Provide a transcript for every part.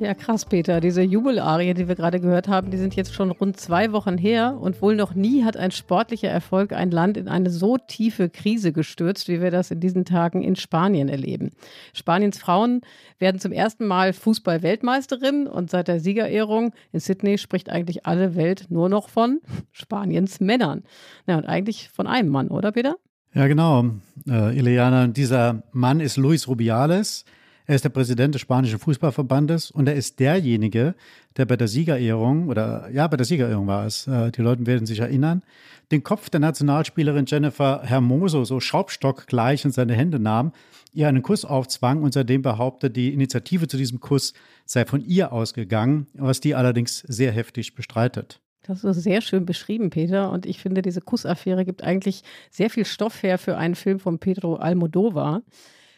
Ja, krass, Peter. Diese Jubelarie, die wir gerade gehört haben, die sind jetzt schon rund zwei Wochen her und wohl noch nie hat ein sportlicher Erfolg ein Land in eine so tiefe Krise gestürzt, wie wir das in diesen Tagen in Spanien erleben. Spaniens Frauen werden zum ersten Mal Fußball-Weltmeisterin und seit der Siegerehrung in Sydney spricht eigentlich alle Welt nur noch von Spaniens Männern. Na, und eigentlich von einem Mann, oder Peter? Ja, genau. Äh, Ileana, dieser Mann ist Luis Rubiales. Er ist der Präsident des spanischen Fußballverbandes und er ist derjenige, der bei der Siegerehrung, oder ja, bei der Siegerehrung war es, äh, die Leute werden sich erinnern, den Kopf der Nationalspielerin Jennifer Hermoso so schraubstockgleich in seine Hände nahm, ihr einen Kuss aufzwang und seitdem behauptet, die Initiative zu diesem Kuss sei von ihr ausgegangen, was die allerdings sehr heftig bestreitet. Das ist sehr schön beschrieben, Peter. Und ich finde, diese Kussaffäre gibt eigentlich sehr viel Stoff her für einen Film von Pedro Almodovar.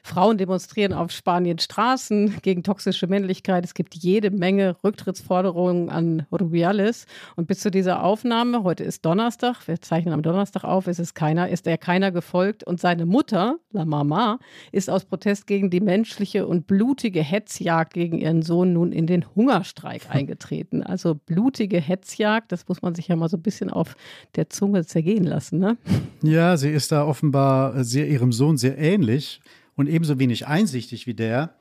Frauen demonstrieren auf Spaniens Straßen gegen toxische Männlichkeit. Es gibt jede Menge Rücktrittsforderungen an Rubiales. Und bis zu dieser Aufnahme, heute ist Donnerstag, wir zeichnen am Donnerstag auf, ist es keiner, ist er keiner gefolgt. Und seine Mutter, La Mama, ist aus Protest gegen die menschliche und blutige Hetzjagd gegen ihren Sohn nun in den Hungerstreik eingetreten. Also blutige Hetzjagd, das muss man sich ja mal so ein bisschen auf der Zunge zergehen lassen, ne? Ja, sie ist da offenbar sehr ihrem Sohn sehr ähnlich und ebenso wenig einsichtig wie der.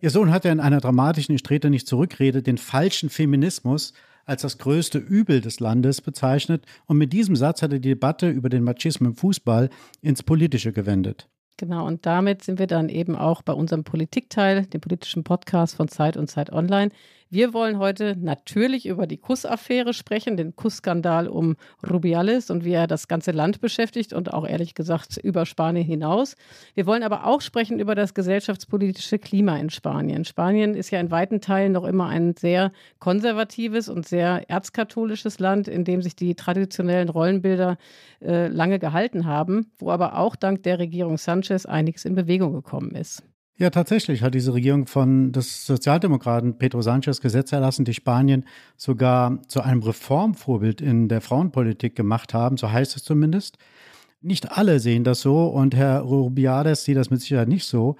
Ihr Sohn hat ja in einer dramatischen Ich trete nicht zurückrede den falschen Feminismus als das größte Übel des Landes bezeichnet und mit diesem Satz hat er die Debatte über den Machismo im Fußball ins Politische gewendet. Genau, und damit sind wir dann eben auch bei unserem Politikteil, dem politischen Podcast von Zeit und Zeit Online. Wir wollen heute natürlich über die Kussaffäre sprechen, den Kussskandal um Rubiales und wie er das ganze Land beschäftigt und auch ehrlich gesagt über Spanien hinaus. Wir wollen aber auch sprechen über das gesellschaftspolitische Klima in Spanien. Spanien ist ja in weiten Teilen noch immer ein sehr konservatives und sehr erzkatholisches Land, in dem sich die traditionellen Rollenbilder äh, lange gehalten haben, wo aber auch dank der Regierung Sanchez einiges in Bewegung gekommen ist. Ja, tatsächlich hat diese Regierung von des Sozialdemokraten Pedro Sanchez Gesetze erlassen, die Spanien sogar zu einem Reformvorbild in der Frauenpolitik gemacht haben, so heißt es zumindest. Nicht alle sehen das so und Herr Rubiales sieht das mit Sicherheit nicht so.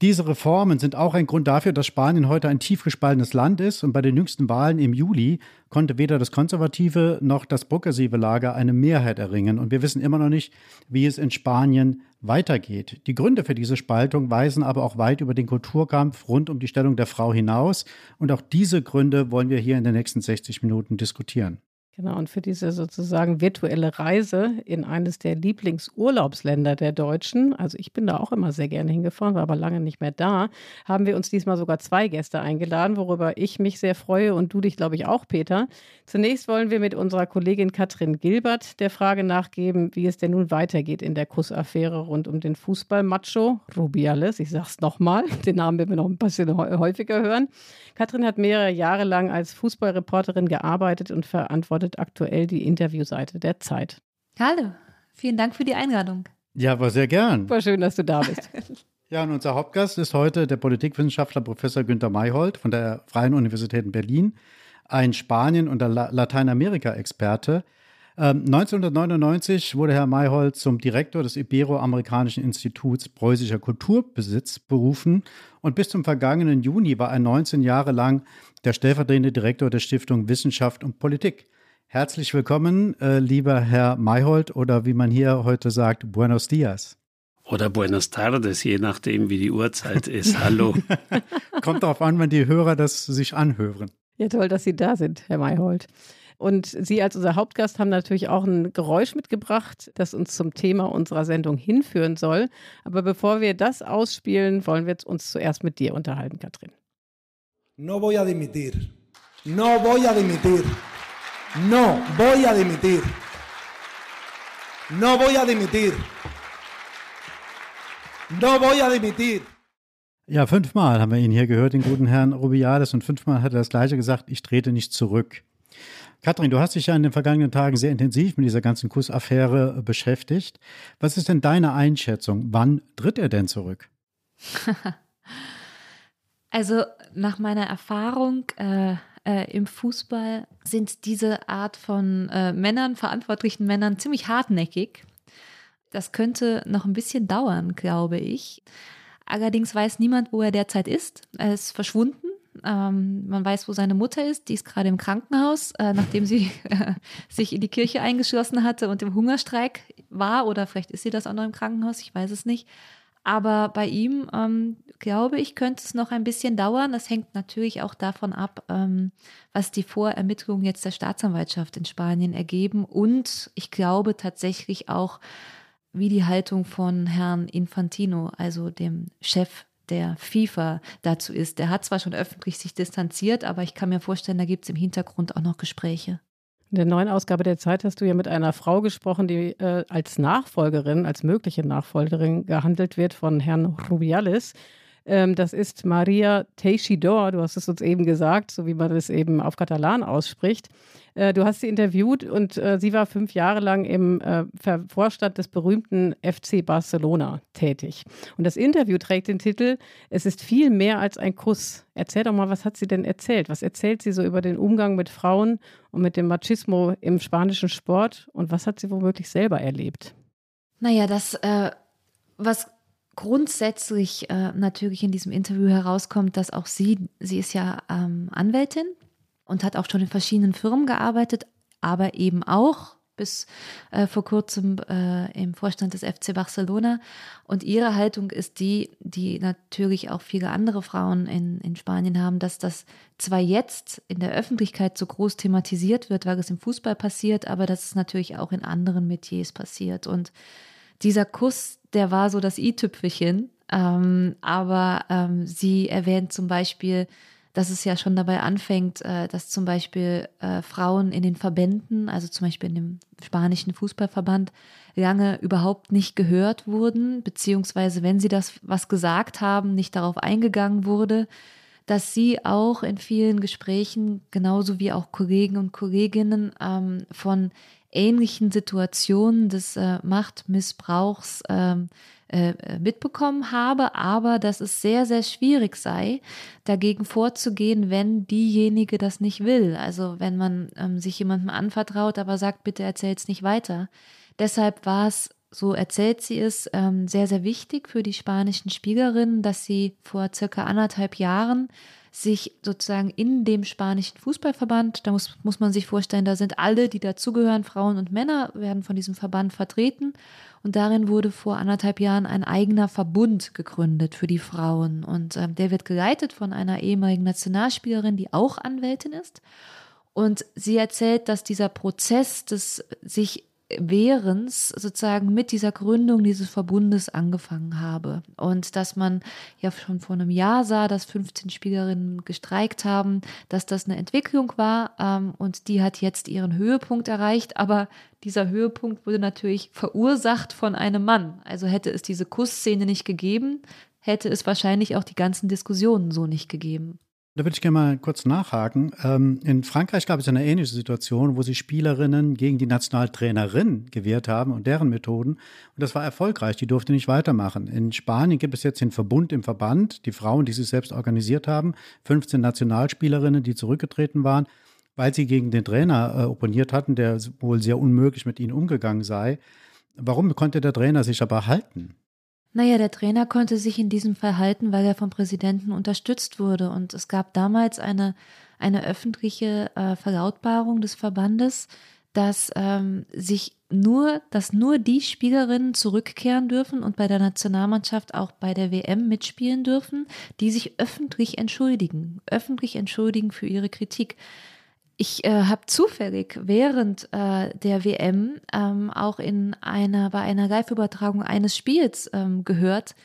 Diese Reformen sind auch ein Grund dafür, dass Spanien heute ein tief gespaltenes Land ist und bei den jüngsten Wahlen im Juli konnte weder das konservative noch das progressive Lager eine Mehrheit erringen und wir wissen immer noch nicht, wie es in Spanien weitergeht. Die Gründe für diese Spaltung weisen aber auch weit über den Kulturkampf rund um die Stellung der Frau hinaus und auch diese Gründe wollen wir hier in den nächsten 60 Minuten diskutieren. Genau, und für diese sozusagen virtuelle Reise in eines der Lieblingsurlaubsländer der Deutschen, also ich bin da auch immer sehr gerne hingefahren, war aber lange nicht mehr da, haben wir uns diesmal sogar zwei Gäste eingeladen, worüber ich mich sehr freue und du dich, glaube ich, auch, Peter. Zunächst wollen wir mit unserer Kollegin Katrin Gilbert der Frage nachgeben, wie es denn nun weitergeht in der Kussaffäre rund um den Fußballmacho Rubiales. Ich sag's nochmal, den Namen werden wir noch ein bisschen häufiger hören. Katrin hat mehrere Jahre lang als Fußballreporterin gearbeitet und verantwortet leitet aktuell die Interviewseite der Zeit. Hallo, vielen Dank für die Einladung. Ja, aber sehr gern. War schön, dass du da bist. ja, und unser Hauptgast ist heute der Politikwissenschaftler Professor Günter Mayhold von der Freien Universität in Berlin, ein Spanien- und Lateinamerika-Experte. 1999 ähm, wurde Herr Mayhold zum Direktor des Ibero-Amerikanischen Instituts Preußischer Kulturbesitz berufen und bis zum vergangenen Juni war er 19 Jahre lang der stellvertretende Direktor der Stiftung Wissenschaft und Politik. Herzlich willkommen, äh, lieber Herr Mayhold oder wie man hier heute sagt, Buenos Dias. Oder Buenos Tardes, je nachdem, wie die Uhrzeit ist. Hallo. Kommt darauf an, wenn die Hörer das sich anhören. Ja, toll, dass Sie da sind, Herr Mayhold. Und Sie als unser Hauptgast haben natürlich auch ein Geräusch mitgebracht, das uns zum Thema unserer Sendung hinführen soll. Aber bevor wir das ausspielen, wollen wir uns zuerst mit dir unterhalten, Katrin. No voy a dimitir. No voy a dimitir. No voy a dimitir. No voy a dimitir. No voy a dimitir. Ja, fünfmal haben wir ihn hier gehört, den guten Herrn Rubiales, und fünfmal hat er das Gleiche gesagt, ich trete nicht zurück. Katrin, du hast dich ja in den vergangenen Tagen sehr intensiv mit dieser ganzen Kussaffäre beschäftigt. Was ist denn deine Einschätzung? Wann tritt er denn zurück? also nach meiner Erfahrung äh, äh, im Fußball sind diese Art von äh, Männern, verantwortlichen Männern, ziemlich hartnäckig. Das könnte noch ein bisschen dauern, glaube ich. Allerdings weiß niemand, wo er derzeit ist. Er ist verschwunden. Ähm, man weiß, wo seine Mutter ist. Die ist gerade im Krankenhaus, äh, nachdem sie äh, sich in die Kirche eingeschlossen hatte und im Hungerstreik war. Oder vielleicht ist sie das auch noch im Krankenhaus, ich weiß es nicht. Aber bei ihm, ähm, glaube ich, könnte es noch ein bisschen dauern. Das hängt natürlich auch davon ab, ähm, was die Vorermittlungen jetzt der Staatsanwaltschaft in Spanien ergeben. Und ich glaube tatsächlich auch, wie die Haltung von Herrn Infantino, also dem Chef der FIFA dazu ist. Der hat zwar schon öffentlich sich distanziert, aber ich kann mir vorstellen, da gibt es im Hintergrund auch noch Gespräche. In der neuen Ausgabe der Zeit hast du ja mit einer Frau gesprochen, die äh, als Nachfolgerin, als mögliche Nachfolgerin gehandelt wird von Herrn Rubiales. Ähm, das ist Maria Teixidor, du hast es uns eben gesagt, so wie man es eben auf Katalan ausspricht. Äh, du hast sie interviewt und äh, sie war fünf Jahre lang im äh, Vorstand des berühmten FC Barcelona tätig. Und das Interview trägt den Titel Es ist viel mehr als ein Kuss. Erzähl doch mal, was hat sie denn erzählt? Was erzählt sie so über den Umgang mit Frauen und mit dem Machismo im spanischen Sport? Und was hat sie womöglich selber erlebt? Naja, das, äh, was grundsätzlich äh, natürlich in diesem Interview herauskommt, dass auch sie, sie ist ja ähm, Anwältin und hat auch schon in verschiedenen Firmen gearbeitet, aber eben auch bis äh, vor kurzem äh, im Vorstand des FC Barcelona. Und ihre Haltung ist die, die natürlich auch viele andere Frauen in, in Spanien haben, dass das zwar jetzt in der Öffentlichkeit so groß thematisiert wird, weil es im Fußball passiert, aber dass es natürlich auch in anderen Metiers passiert. Und dieser Kuss, der war so das i-Tüpfelchen. Ähm, aber ähm, sie erwähnt zum Beispiel, dass es ja schon dabei anfängt, äh, dass zum Beispiel äh, Frauen in den Verbänden, also zum Beispiel in dem spanischen Fußballverband, lange überhaupt nicht gehört wurden, beziehungsweise wenn sie das was gesagt haben, nicht darauf eingegangen wurde, dass sie auch in vielen Gesprächen, genauso wie auch Kollegen und Kolleginnen, ähm, von ähnlichen Situationen des äh, Machtmissbrauchs ähm, äh, mitbekommen habe, aber dass es sehr, sehr schwierig sei, dagegen vorzugehen, wenn diejenige das nicht will. Also wenn man ähm, sich jemandem anvertraut, aber sagt, bitte erzähl es nicht weiter. Deshalb war es so erzählt sie es, ähm, sehr, sehr wichtig für die spanischen Spielerinnen, dass sie vor circa anderthalb Jahren sich sozusagen in dem spanischen Fußballverband, da muss, muss man sich vorstellen, da sind alle, die dazugehören, Frauen und Männer, werden von diesem Verband vertreten. Und darin wurde vor anderthalb Jahren ein eigener Verbund gegründet für die Frauen. Und äh, der wird geleitet von einer ehemaligen Nationalspielerin, die auch Anwältin ist. Und sie erzählt, dass dieser Prozess des sich Währens sozusagen mit dieser Gründung dieses Verbundes angefangen habe. Und dass man ja schon vor einem Jahr sah, dass 15 Spielerinnen gestreikt haben, dass das eine Entwicklung war ähm, und die hat jetzt ihren Höhepunkt erreicht. Aber dieser Höhepunkt wurde natürlich verursacht von einem Mann. Also hätte es diese Kussszene nicht gegeben, hätte es wahrscheinlich auch die ganzen Diskussionen so nicht gegeben. Da würde ich gerne mal kurz nachhaken. Ähm, in Frankreich gab es eine ähnliche Situation, wo sich Spielerinnen gegen die Nationaltrainerin gewehrt haben und deren Methoden. Und das war erfolgreich. Die durfte nicht weitermachen. In Spanien gibt es jetzt den Verbund im Verband, die Frauen, die sich selbst organisiert haben, 15 Nationalspielerinnen, die zurückgetreten waren, weil sie gegen den Trainer äh, opponiert hatten, der wohl sehr unmöglich mit ihnen umgegangen sei. Warum konnte der Trainer sich aber halten? Naja, der Trainer konnte sich in diesem Fall halten, weil er vom Präsidenten unterstützt wurde. Und es gab damals eine, eine öffentliche äh, Verlautbarung des Verbandes, dass ähm, sich nur, dass nur die Spielerinnen zurückkehren dürfen und bei der Nationalmannschaft auch bei der WM mitspielen dürfen, die sich öffentlich entschuldigen, öffentlich entschuldigen für ihre Kritik. Ich äh, habe zufällig während äh, der WM ähm, auch in einer, bei einer Live-Übertragung eines Spiels ähm, gehört,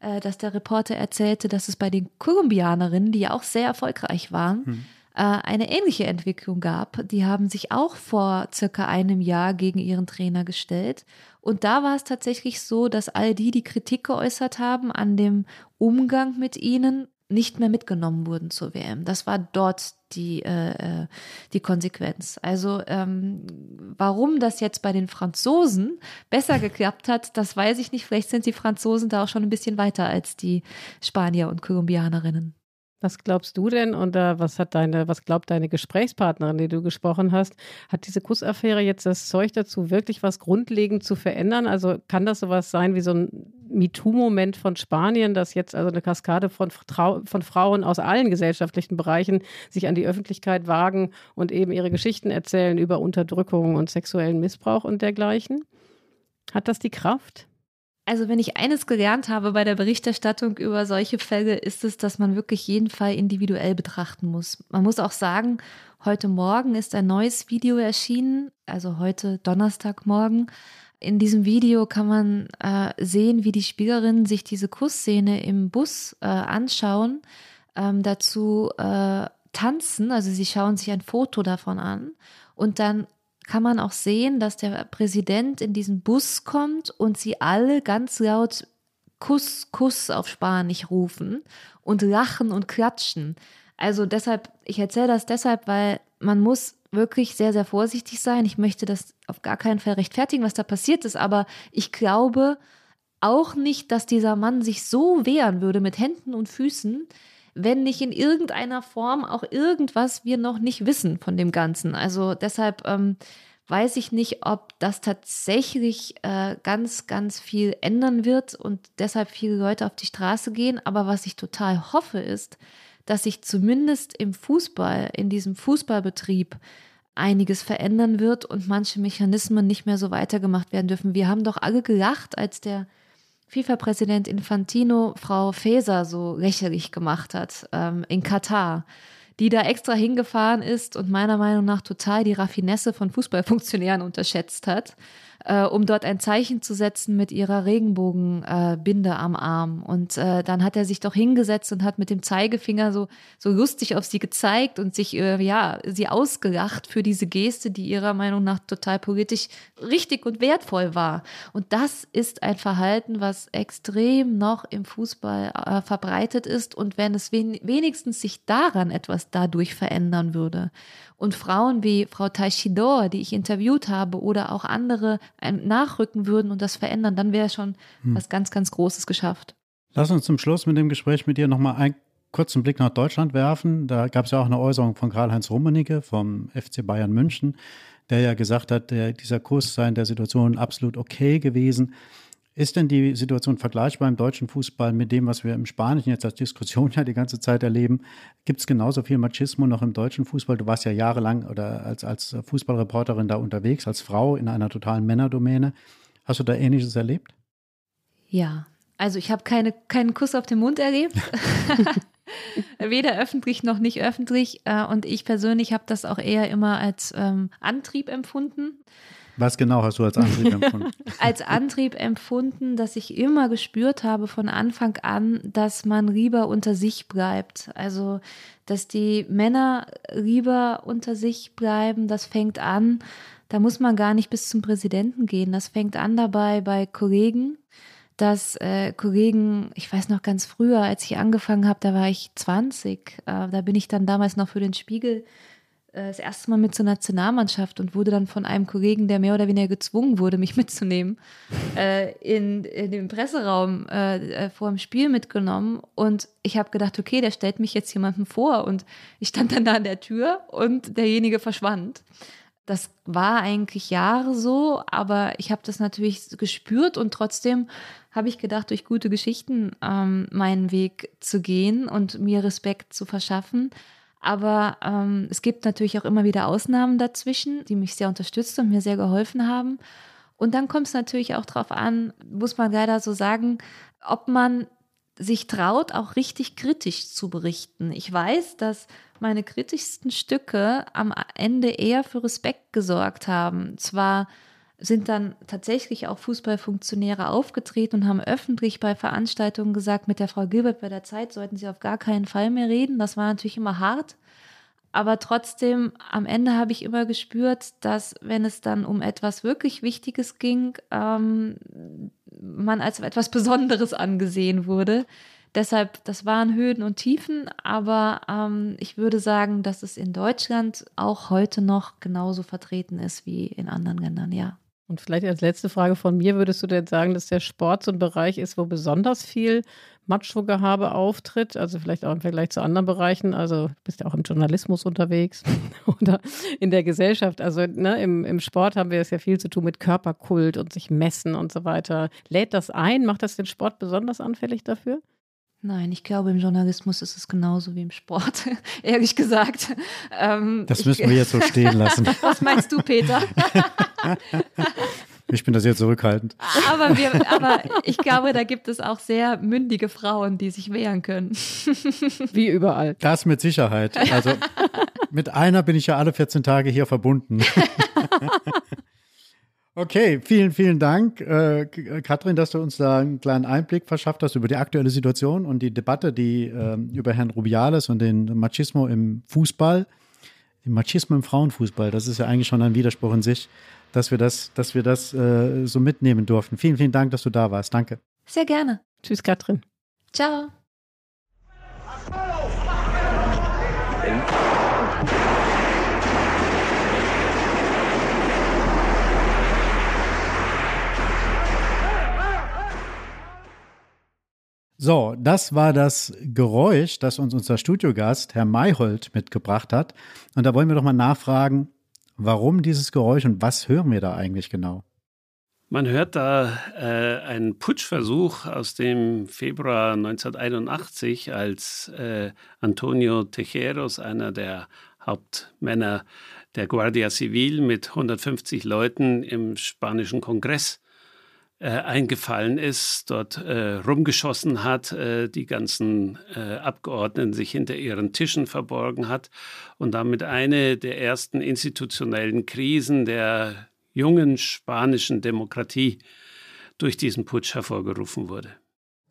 äh, dass der Reporter erzählte, dass es bei den Kolumbianerinnen, die ja auch sehr erfolgreich waren, hm. Äh, eine ähnliche Entwicklung gab. Die haben sich auch vor circa einem Jahr gegen ihren Trainer gestellt. Und da war es tatsächlich so, dass all die, die Kritik geäußert haben an dem Umgang mit ihnen, nicht mehr mitgenommen wurden zur WM. Das war dort die, äh, äh, die Konsequenz. Also ähm, warum das jetzt bei den Franzosen besser geklappt hat, das weiß ich nicht. Vielleicht sind die Franzosen da auch schon ein bisschen weiter als die Spanier und Kolumbianerinnen. Was glaubst du denn oder was hat deine, was glaubt deine Gesprächspartnerin, die du gesprochen hast? Hat diese Kussaffäre jetzt das Zeug dazu, wirklich was grundlegend zu verändern? Also kann das sowas sein wie so ein MeToo-Moment von Spanien, dass jetzt also eine Kaskade von, von Frauen aus allen gesellschaftlichen Bereichen sich an die Öffentlichkeit wagen und eben ihre Geschichten erzählen über Unterdrückung und sexuellen Missbrauch und dergleichen? Hat das die Kraft? Also wenn ich eines gelernt habe bei der Berichterstattung über solche Fälle, ist es, dass man wirklich jeden Fall individuell betrachten muss. Man muss auch sagen, heute Morgen ist ein neues Video erschienen, also heute Donnerstagmorgen. In diesem Video kann man äh, sehen, wie die Spielerinnen sich diese Kussszene im Bus äh, anschauen, ähm, dazu äh, tanzen, also sie schauen sich ein Foto davon an und dann kann man auch sehen, dass der Präsident in diesen Bus kommt und sie alle ganz laut Kuss, Kuss auf Spanisch rufen und lachen und klatschen. Also deshalb, ich erzähle das deshalb, weil man muss wirklich sehr, sehr vorsichtig sein. Ich möchte das auf gar keinen Fall rechtfertigen, was da passiert ist, aber ich glaube auch nicht, dass dieser Mann sich so wehren würde mit Händen und Füßen, wenn nicht in irgendeiner Form auch irgendwas wir noch nicht wissen von dem Ganzen. Also deshalb ähm, weiß ich nicht, ob das tatsächlich äh, ganz, ganz viel ändern wird und deshalb viele Leute auf die Straße gehen. Aber was ich total hoffe, ist, dass sich zumindest im Fußball, in diesem Fußballbetrieb, einiges verändern wird und manche Mechanismen nicht mehr so weitergemacht werden dürfen. Wir haben doch alle gelacht, als der FIFA-Präsident Infantino Frau Faeser so lächerlich gemacht hat ähm, in Katar, die da extra hingefahren ist und meiner Meinung nach total die Raffinesse von Fußballfunktionären unterschätzt hat äh, um dort ein Zeichen zu setzen mit ihrer Regenbogenbinde äh, am Arm. Und äh, dann hat er sich doch hingesetzt und hat mit dem Zeigefinger so, so lustig auf sie gezeigt und sich, äh, ja, sie ausgelacht für diese Geste, die ihrer Meinung nach total politisch richtig und wertvoll war. Und das ist ein Verhalten, was extrem noch im Fußball äh, verbreitet ist. Und wenn es wen wenigstens sich daran etwas dadurch verändern würde und Frauen wie Frau Taichidor, die ich interviewt habe, oder auch andere nachrücken würden und das verändern, dann wäre schon hm. was ganz, ganz Großes geschafft. Lass uns zum Schluss mit dem Gespräch mit dir nochmal einen kurzen Blick nach Deutschland werfen. Da gab es ja auch eine Äußerung von Karl-Heinz Rummenigge vom FC Bayern München, der ja gesagt hat, der, dieser Kurs sei in der Situation absolut okay gewesen. Ist denn die Situation vergleichbar im deutschen Fußball mit dem, was wir im Spanischen jetzt als Diskussion ja die ganze Zeit erleben? Gibt es genauso viel Machismo noch im deutschen Fußball? Du warst ja jahrelang oder als, als Fußballreporterin da unterwegs, als Frau in einer totalen Männerdomäne. Hast du da Ähnliches erlebt? Ja, also ich habe keine, keinen Kuss auf den Mund erlebt. Weder öffentlich noch nicht öffentlich. Äh, und ich persönlich habe das auch eher immer als ähm, Antrieb empfunden. Was genau hast du als Antrieb empfunden? als Antrieb empfunden, dass ich immer gespürt habe von Anfang an, dass man lieber unter sich bleibt. Also, dass die Männer lieber unter sich bleiben, das fängt an, da muss man gar nicht bis zum Präsidenten gehen. Das fängt an dabei bei Kollegen, dass äh, Kollegen, ich weiß noch ganz früher, als ich angefangen habe, da war ich 20, äh, da bin ich dann damals noch für den Spiegel das erste Mal mit zur Nationalmannschaft und wurde dann von einem Kollegen, der mehr oder weniger gezwungen wurde, mich mitzunehmen, äh, in, in den Presseraum äh, äh, vor dem Spiel mitgenommen. Und ich habe gedacht, okay, der stellt mich jetzt jemandem vor. Und ich stand dann da an der Tür und derjenige verschwand. Das war eigentlich Jahre so, aber ich habe das natürlich gespürt und trotzdem habe ich gedacht, durch gute Geschichten ähm, meinen Weg zu gehen und mir Respekt zu verschaffen. Aber ähm, es gibt natürlich auch immer wieder Ausnahmen dazwischen, die mich sehr unterstützt und mir sehr geholfen haben. Und dann kommt es natürlich auch darauf an, muss man leider so sagen, ob man sich traut, auch richtig kritisch zu berichten. Ich weiß, dass meine kritischsten Stücke am Ende eher für Respekt gesorgt haben. Zwar sind dann tatsächlich auch Fußballfunktionäre aufgetreten und haben öffentlich bei Veranstaltungen gesagt, mit der Frau Gilbert bei der Zeit sollten sie auf gar keinen Fall mehr reden. Das war natürlich immer hart. Aber trotzdem, am Ende habe ich immer gespürt, dass wenn es dann um etwas wirklich Wichtiges ging, ähm, man als etwas Besonderes angesehen wurde. Deshalb, das waren Höhen und Tiefen, aber ähm, ich würde sagen, dass es in Deutschland auch heute noch genauso vertreten ist wie in anderen Ländern, ja. Und vielleicht als letzte Frage von mir, würdest du denn sagen, dass der Sport so ein Bereich ist, wo besonders viel Macho-Gehabe auftritt? Also vielleicht auch im Vergleich zu anderen Bereichen. Also du bist ja auch im Journalismus unterwegs oder in der Gesellschaft. Also ne, im, im Sport haben wir es ja viel zu tun mit Körperkult und sich messen und so weiter. Lädt das ein? Macht das den Sport besonders anfällig dafür? Nein, ich glaube, im Journalismus ist es genauso wie im Sport, ehrlich gesagt. Ähm, das müssen ich, wir jetzt so stehen lassen. Was meinst du, Peter? ich bin da sehr zurückhaltend. Aber, wir, aber ich glaube, da gibt es auch sehr mündige Frauen, die sich wehren können. Wie überall. Das mit Sicherheit. Also mit einer bin ich ja alle 14 Tage hier verbunden. Okay, vielen, vielen Dank, äh, Katrin, dass du uns da einen kleinen Einblick verschafft hast über die aktuelle Situation und die Debatte, die äh, über Herrn Rubiales und den Machismo im Fußball, den Machismo im Frauenfußball, das ist ja eigentlich schon ein Widerspruch in sich, dass wir das, dass wir das äh, so mitnehmen durften. Vielen, vielen Dank, dass du da warst. Danke. Sehr gerne. Tschüss, Katrin. Ciao. So, das war das Geräusch, das uns unser Studiogast, Herr Mayhold, mitgebracht hat. Und da wollen wir doch mal nachfragen, warum dieses Geräusch und was hören wir da eigentlich genau? Man hört da äh, einen Putschversuch aus dem Februar 1981, als äh, Antonio Tejeros, einer der Hauptmänner der Guardia Civil, mit 150 Leuten im spanischen Kongress äh, eingefallen ist, dort äh, rumgeschossen hat, äh, die ganzen äh, Abgeordneten sich hinter ihren Tischen verborgen hat und damit eine der ersten institutionellen Krisen der jungen spanischen Demokratie durch diesen Putsch hervorgerufen wurde.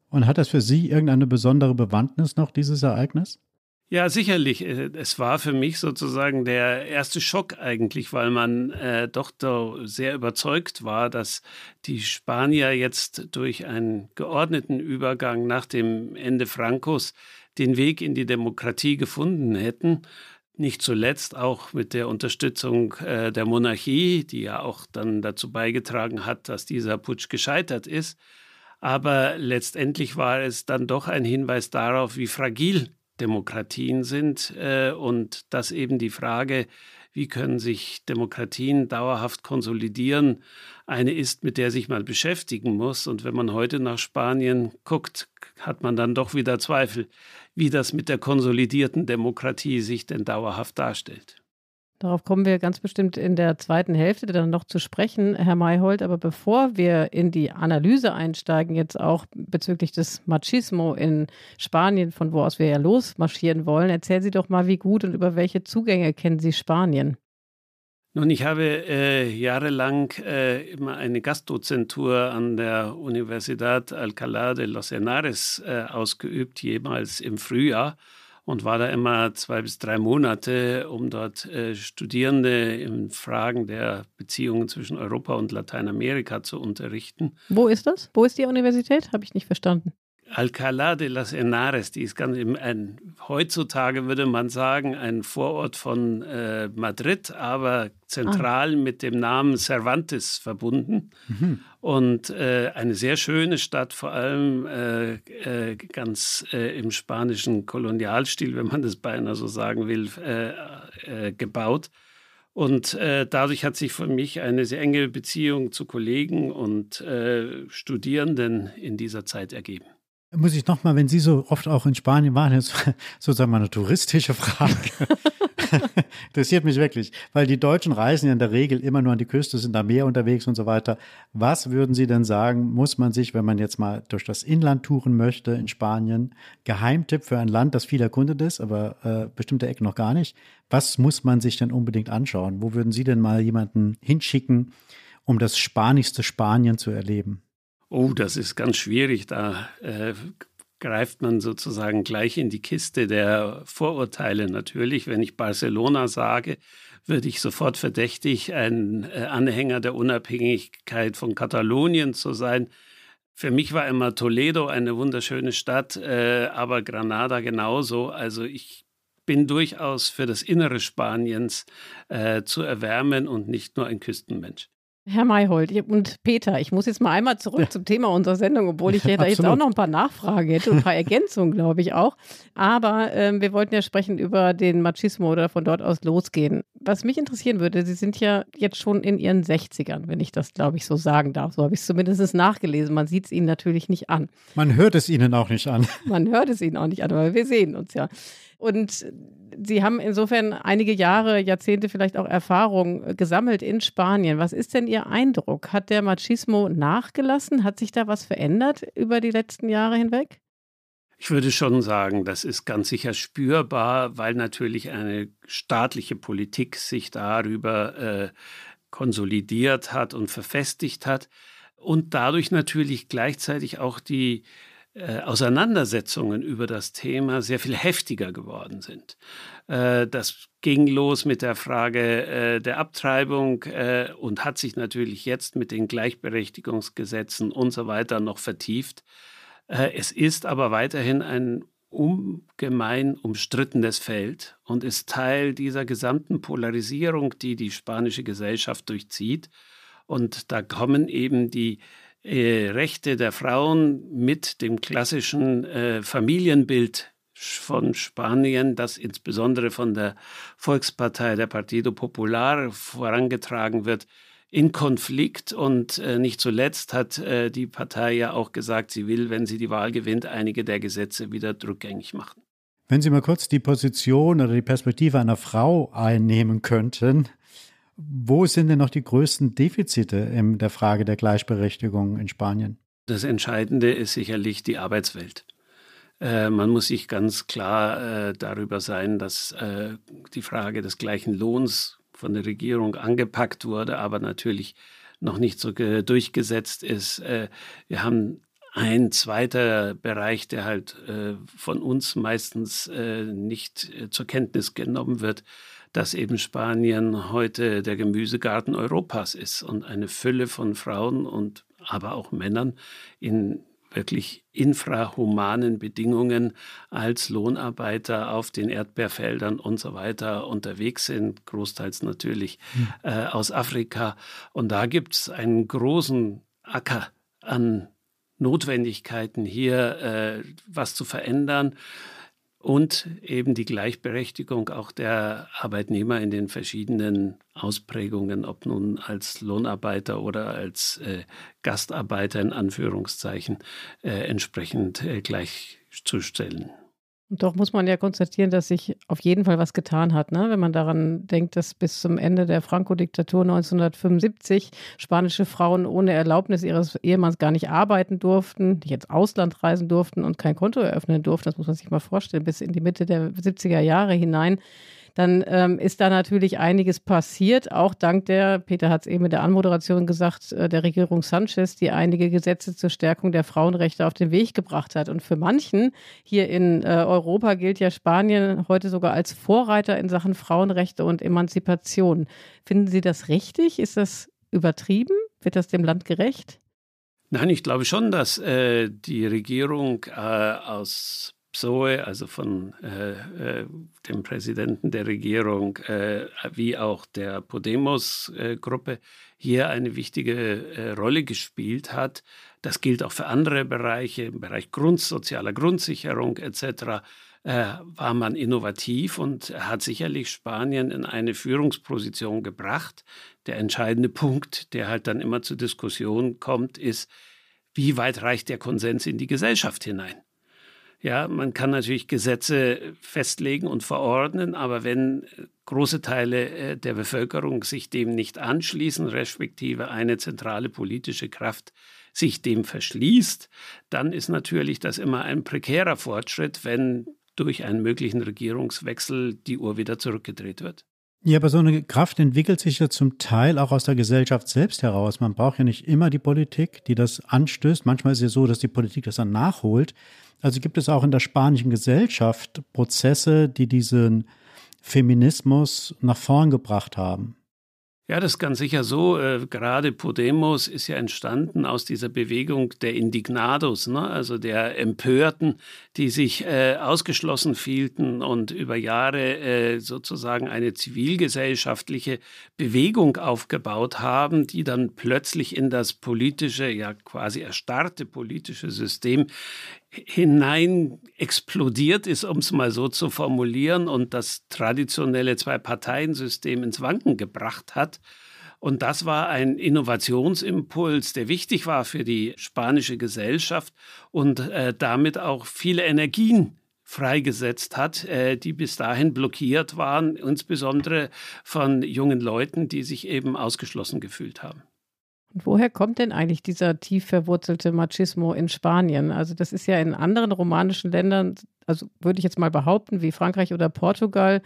Und hat das für Sie irgendeine besondere Bewandtnis noch, dieses Ereignis? Ja, sicherlich. Äh, es war für mich sozusagen der erste Schock eigentlich, weil man äh, doch sehr überzeugt war, dass die Spanier jetzt durch einen geordneten Übergang nach dem Ende Francos den Weg in die Demokratie gefunden hätten. Nicht zuletzt auch mit der Unterstützung äh, der Monarchie, die ja auch dann dazu beigetragen hat, dass dieser Putsch gescheitert ist. Aber letztendlich war es dann doch ein Hinweis darauf, wie fragil Demokratien sind äh, und dass eben die Frage, wie können sich Demokratien dauerhaft konsolidieren, eine ist, mit der sich mal beschäftigen muss. Und wenn man heute nach Spanien guckt, hat man dann doch wieder Zweifel, wie das mit der konsolidierten Demokratie sich denn dauerhaft darstellt. Darauf kommen wir ganz bestimmt in der zweiten Hälfte dann noch zu sprechen, Herr Mayhold. Aber bevor wir in die Analyse einsteigen, jetzt auch bezüglich des Machismo in Spanien, von wo aus wir ja losmarschieren wollen, erzählen Sie doch mal, wie gut und über welche Zugänge kennen Sie Spanien? Nun, ich habe äh, jahrelang äh, immer eine Gastdozentur an der Universidad Alcalá de los Henares äh, ausgeübt, jemals im Frühjahr und war da immer zwei bis drei Monate, um dort äh, Studierende in Fragen der Beziehungen zwischen Europa und Lateinamerika zu unterrichten. Wo ist das? Wo ist die Universität? Habe ich nicht verstanden. Alcalá de las Henares, die ist ganz ein, heutzutage würde man sagen, ein Vorort von äh, Madrid, aber zentral ah. mit dem Namen Cervantes verbunden. Mhm. Und äh, eine sehr schöne Stadt, vor allem äh, äh ganz äh, im spanischen Kolonialstil, wenn man das beinahe so sagen will, äh, gebaut. Und äh, dadurch hat sich für mich eine sehr enge Beziehung zu Kollegen und äh, Studierenden in dieser Zeit ergeben. Muss ich nochmal, wenn Sie so oft auch in Spanien waren, jetzt sozusagen mal eine touristische Frage. Interessiert mich wirklich, weil die Deutschen reisen ja in der Regel immer nur an die Küste, sind da mehr unterwegs und so weiter. Was würden Sie denn sagen, muss man sich, wenn man jetzt mal durch das Inland touren möchte in Spanien, Geheimtipp für ein Land, das viel erkundet ist, aber äh, bestimmte Ecken noch gar nicht, was muss man sich denn unbedingt anschauen? Wo würden Sie denn mal jemanden hinschicken, um das spanischste Spanien zu erleben? Oh, das ist ganz schwierig. Da äh, greift man sozusagen gleich in die Kiste der Vorurteile. Natürlich, wenn ich Barcelona sage, würde ich sofort verdächtig, ein äh, Anhänger der Unabhängigkeit von Katalonien zu sein. Für mich war immer Toledo eine wunderschöne Stadt, äh, aber Granada genauso. Also ich bin durchaus für das Innere Spaniens äh, zu erwärmen und nicht nur ein Küstenmensch. Herr Mayhold und Peter, ich muss jetzt mal einmal zurück ja. zum Thema unserer Sendung, obwohl ich ja da jetzt auch noch ein paar Nachfragen hätte und ein paar Ergänzungen, glaube ich auch. Aber ähm, wir wollten ja sprechen über den Machismo oder von dort aus losgehen. Was mich interessieren würde, Sie sind ja jetzt schon in Ihren 60ern, wenn ich das, glaube ich, so sagen darf. So habe ich es zumindest nachgelesen. Man sieht es Ihnen natürlich nicht an. Man hört es Ihnen auch nicht an. Man hört es Ihnen auch nicht an, aber wir sehen uns ja. Und Sie haben insofern einige Jahre, Jahrzehnte vielleicht auch Erfahrung gesammelt in Spanien. Was ist denn Ihr Eindruck? Hat der Machismo nachgelassen? Hat sich da was verändert über die letzten Jahre hinweg? Ich würde schon sagen, das ist ganz sicher spürbar, weil natürlich eine staatliche Politik sich darüber äh, konsolidiert hat und verfestigt hat und dadurch natürlich gleichzeitig auch die äh, Auseinandersetzungen über das Thema sehr viel heftiger geworden sind. Äh, das ging los mit der Frage äh, der Abtreibung und hat sich natürlich jetzt mit den Gleichberechtigungsgesetzen und so weiter noch vertieft. Es ist aber weiterhin ein ungemein umstrittenes Feld und ist Teil dieser gesamten Polarisierung, die die spanische Gesellschaft durchzieht. Und da kommen eben die äh, Rechte der Frauen mit dem klassischen äh, Familienbild von Spanien, das insbesondere von der Volkspartei der Partido Popular vorangetragen wird, in Konflikt. Und äh, nicht zuletzt hat äh, die Partei ja auch gesagt, sie will, wenn sie die Wahl gewinnt, einige der Gesetze wieder rückgängig machen. Wenn Sie mal kurz die Position oder die Perspektive einer Frau einnehmen könnten, wo sind denn noch die größten Defizite in der Frage der Gleichberechtigung in Spanien? Das Entscheidende ist sicherlich die Arbeitswelt. Äh, man muss sich ganz klar äh, darüber sein, dass äh, die Frage des gleichen Lohns von der Regierung angepackt wurde, aber natürlich noch nicht so durchgesetzt ist. Wir haben ein zweiter Bereich, der halt von uns meistens nicht zur Kenntnis genommen wird, dass eben Spanien heute der Gemüsegarten Europas ist und eine Fülle von Frauen und aber auch Männern in wirklich infrahumanen Bedingungen als Lohnarbeiter auf den Erdbeerfeldern und so weiter unterwegs sind, großteils natürlich hm. äh, aus Afrika. Und da gibt es einen großen Acker an Notwendigkeiten hier äh, was zu verändern und eben die Gleichberechtigung auch der Arbeitnehmer in den verschiedenen Ausprägungen, ob nun als Lohnarbeiter oder als äh, Gastarbeiter in Anführungszeichen, äh, entsprechend äh, gleichzustellen. Und doch muss man ja konstatieren, dass sich auf jeden Fall was getan hat, ne? wenn man daran denkt, dass bis zum Ende der Franco-Diktatur 1975 spanische Frauen ohne Erlaubnis ihres Ehemanns gar nicht arbeiten durften, die ins Ausland reisen durften und kein Konto eröffnen durften. Das muss man sich mal vorstellen, bis in die Mitte der 70er Jahre hinein dann ähm, ist da natürlich einiges passiert, auch dank der, Peter hat es eben in der Anmoderation gesagt, äh, der Regierung Sanchez, die einige Gesetze zur Stärkung der Frauenrechte auf den Weg gebracht hat. Und für manchen hier in äh, Europa gilt ja Spanien heute sogar als Vorreiter in Sachen Frauenrechte und Emanzipation. Finden Sie das richtig? Ist das übertrieben? Wird das dem Land gerecht? Nein, ich glaube schon, dass äh, die Regierung äh, aus PSOE, also von äh, äh, dem Präsidenten der Regierung, äh, wie auch der Podemos-Gruppe, hier eine wichtige äh, Rolle gespielt hat. Das gilt auch für andere Bereiche, im Bereich Grund, sozialer Grundsicherung etc. Äh, war man innovativ und hat sicherlich Spanien in eine Führungsposition gebracht. Der entscheidende Punkt, der halt dann immer zur Diskussion kommt, ist, wie weit reicht der Konsens in die Gesellschaft hinein? Ja, man kann natürlich Gesetze festlegen und verordnen, aber wenn große Teile äh, der Bevölkerung sich dem nicht anschließen, respektive eine zentrale politische Kraft sich dem verschließt, dann ist natürlich das immer ein prekärer Fortschritt, wenn durch einen möglichen Regierungswechsel die Uhr wieder zurückgedreht wird. Ja, aber so eine Kraft entwickelt sich ja zum Teil auch aus der Gesellschaft selbst heraus. Man braucht ja nicht immer die Politik, die das anstößt. Manchmal ist es ja so, dass die Politik das dann nachholt. Also gibt es auch in der spanischen Gesellschaft Prozesse, die diesen Feminismus nach vorn gebracht haben. Ja, das ist ganz sicher so. Äh, gerade Podemos ist ja entstanden aus dieser Bewegung der Indignados, ne? also der Empörten, die sich äh, ausgeschlossen fühlten und über Jahre äh, sozusagen eine zivilgesellschaftliche Bewegung aufgebaut haben, die dann plötzlich in das politische, ja quasi erstarrte politische System hinein explodiert ist, um es mal so zu formulieren, und das traditionelle Zwei-Parteien-System ins Wanken gebracht hat. Und das war ein Innovationsimpuls, der wichtig war für die spanische Gesellschaft und äh, damit auch viele Energien freigesetzt hat, äh, die bis dahin blockiert waren, insbesondere von jungen Leuten, die sich eben ausgeschlossen gefühlt haben. Woher kommt denn eigentlich dieser tief verwurzelte Machismo in Spanien? Also das ist ja in anderen romanischen Ländern, also würde ich jetzt mal behaupten, wie Frankreich oder Portugal,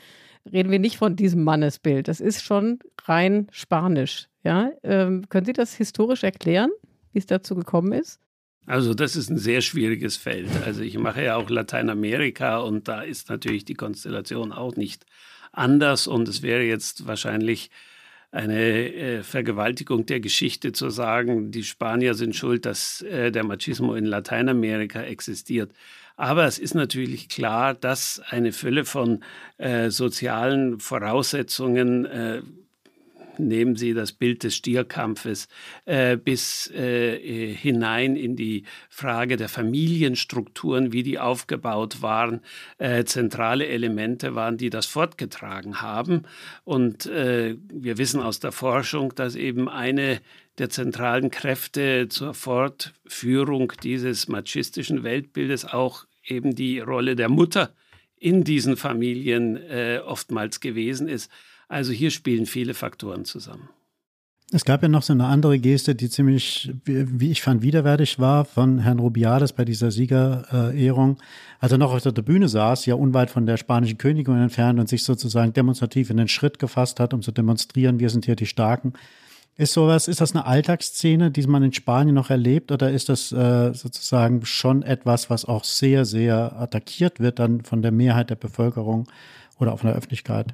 reden wir nicht von diesem Mannesbild. Das ist schon rein spanisch. Ja? Ähm, können Sie das historisch erklären, wie es dazu gekommen ist? Also das ist ein sehr schwieriges Feld. Also ich mache ja auch Lateinamerika und da ist natürlich die Konstellation auch nicht anders und es wäre jetzt wahrscheinlich eine äh, Vergewaltigung der Geschichte zu sagen, die Spanier sind schuld, dass äh, der Machismo in Lateinamerika existiert. Aber es ist natürlich klar, dass eine Fülle von äh, sozialen Voraussetzungen nehmen Sie das Bild des Stierkampfes äh, bis äh, hinein in die Frage der Familienstrukturen, wie die aufgebaut waren, äh, zentrale Elemente waren, die das fortgetragen haben. Und äh, wir wissen aus der Forschung, dass eben eine der zentralen Kräfte zur Fortführung dieses machistischen Weltbildes auch eben die Rolle der Mutter in diesen Familien äh, oftmals gewesen ist. Also hier spielen viele Faktoren zusammen. Es gab ja noch so eine andere Geste, die ziemlich, wie ich fand, widerwärtig war von Herrn Rubiales bei dieser Siegerehrung, als er noch auf der Tribüne saß, ja unweit von der spanischen Königin entfernt und sich sozusagen demonstrativ in den Schritt gefasst hat, um zu demonstrieren, wir sind hier die Starken. Ist sowas, ist das eine Alltagsszene, die man in Spanien noch erlebt, oder ist das äh, sozusagen schon etwas, was auch sehr, sehr attackiert wird dann von der Mehrheit der Bevölkerung oder auch von der Öffentlichkeit?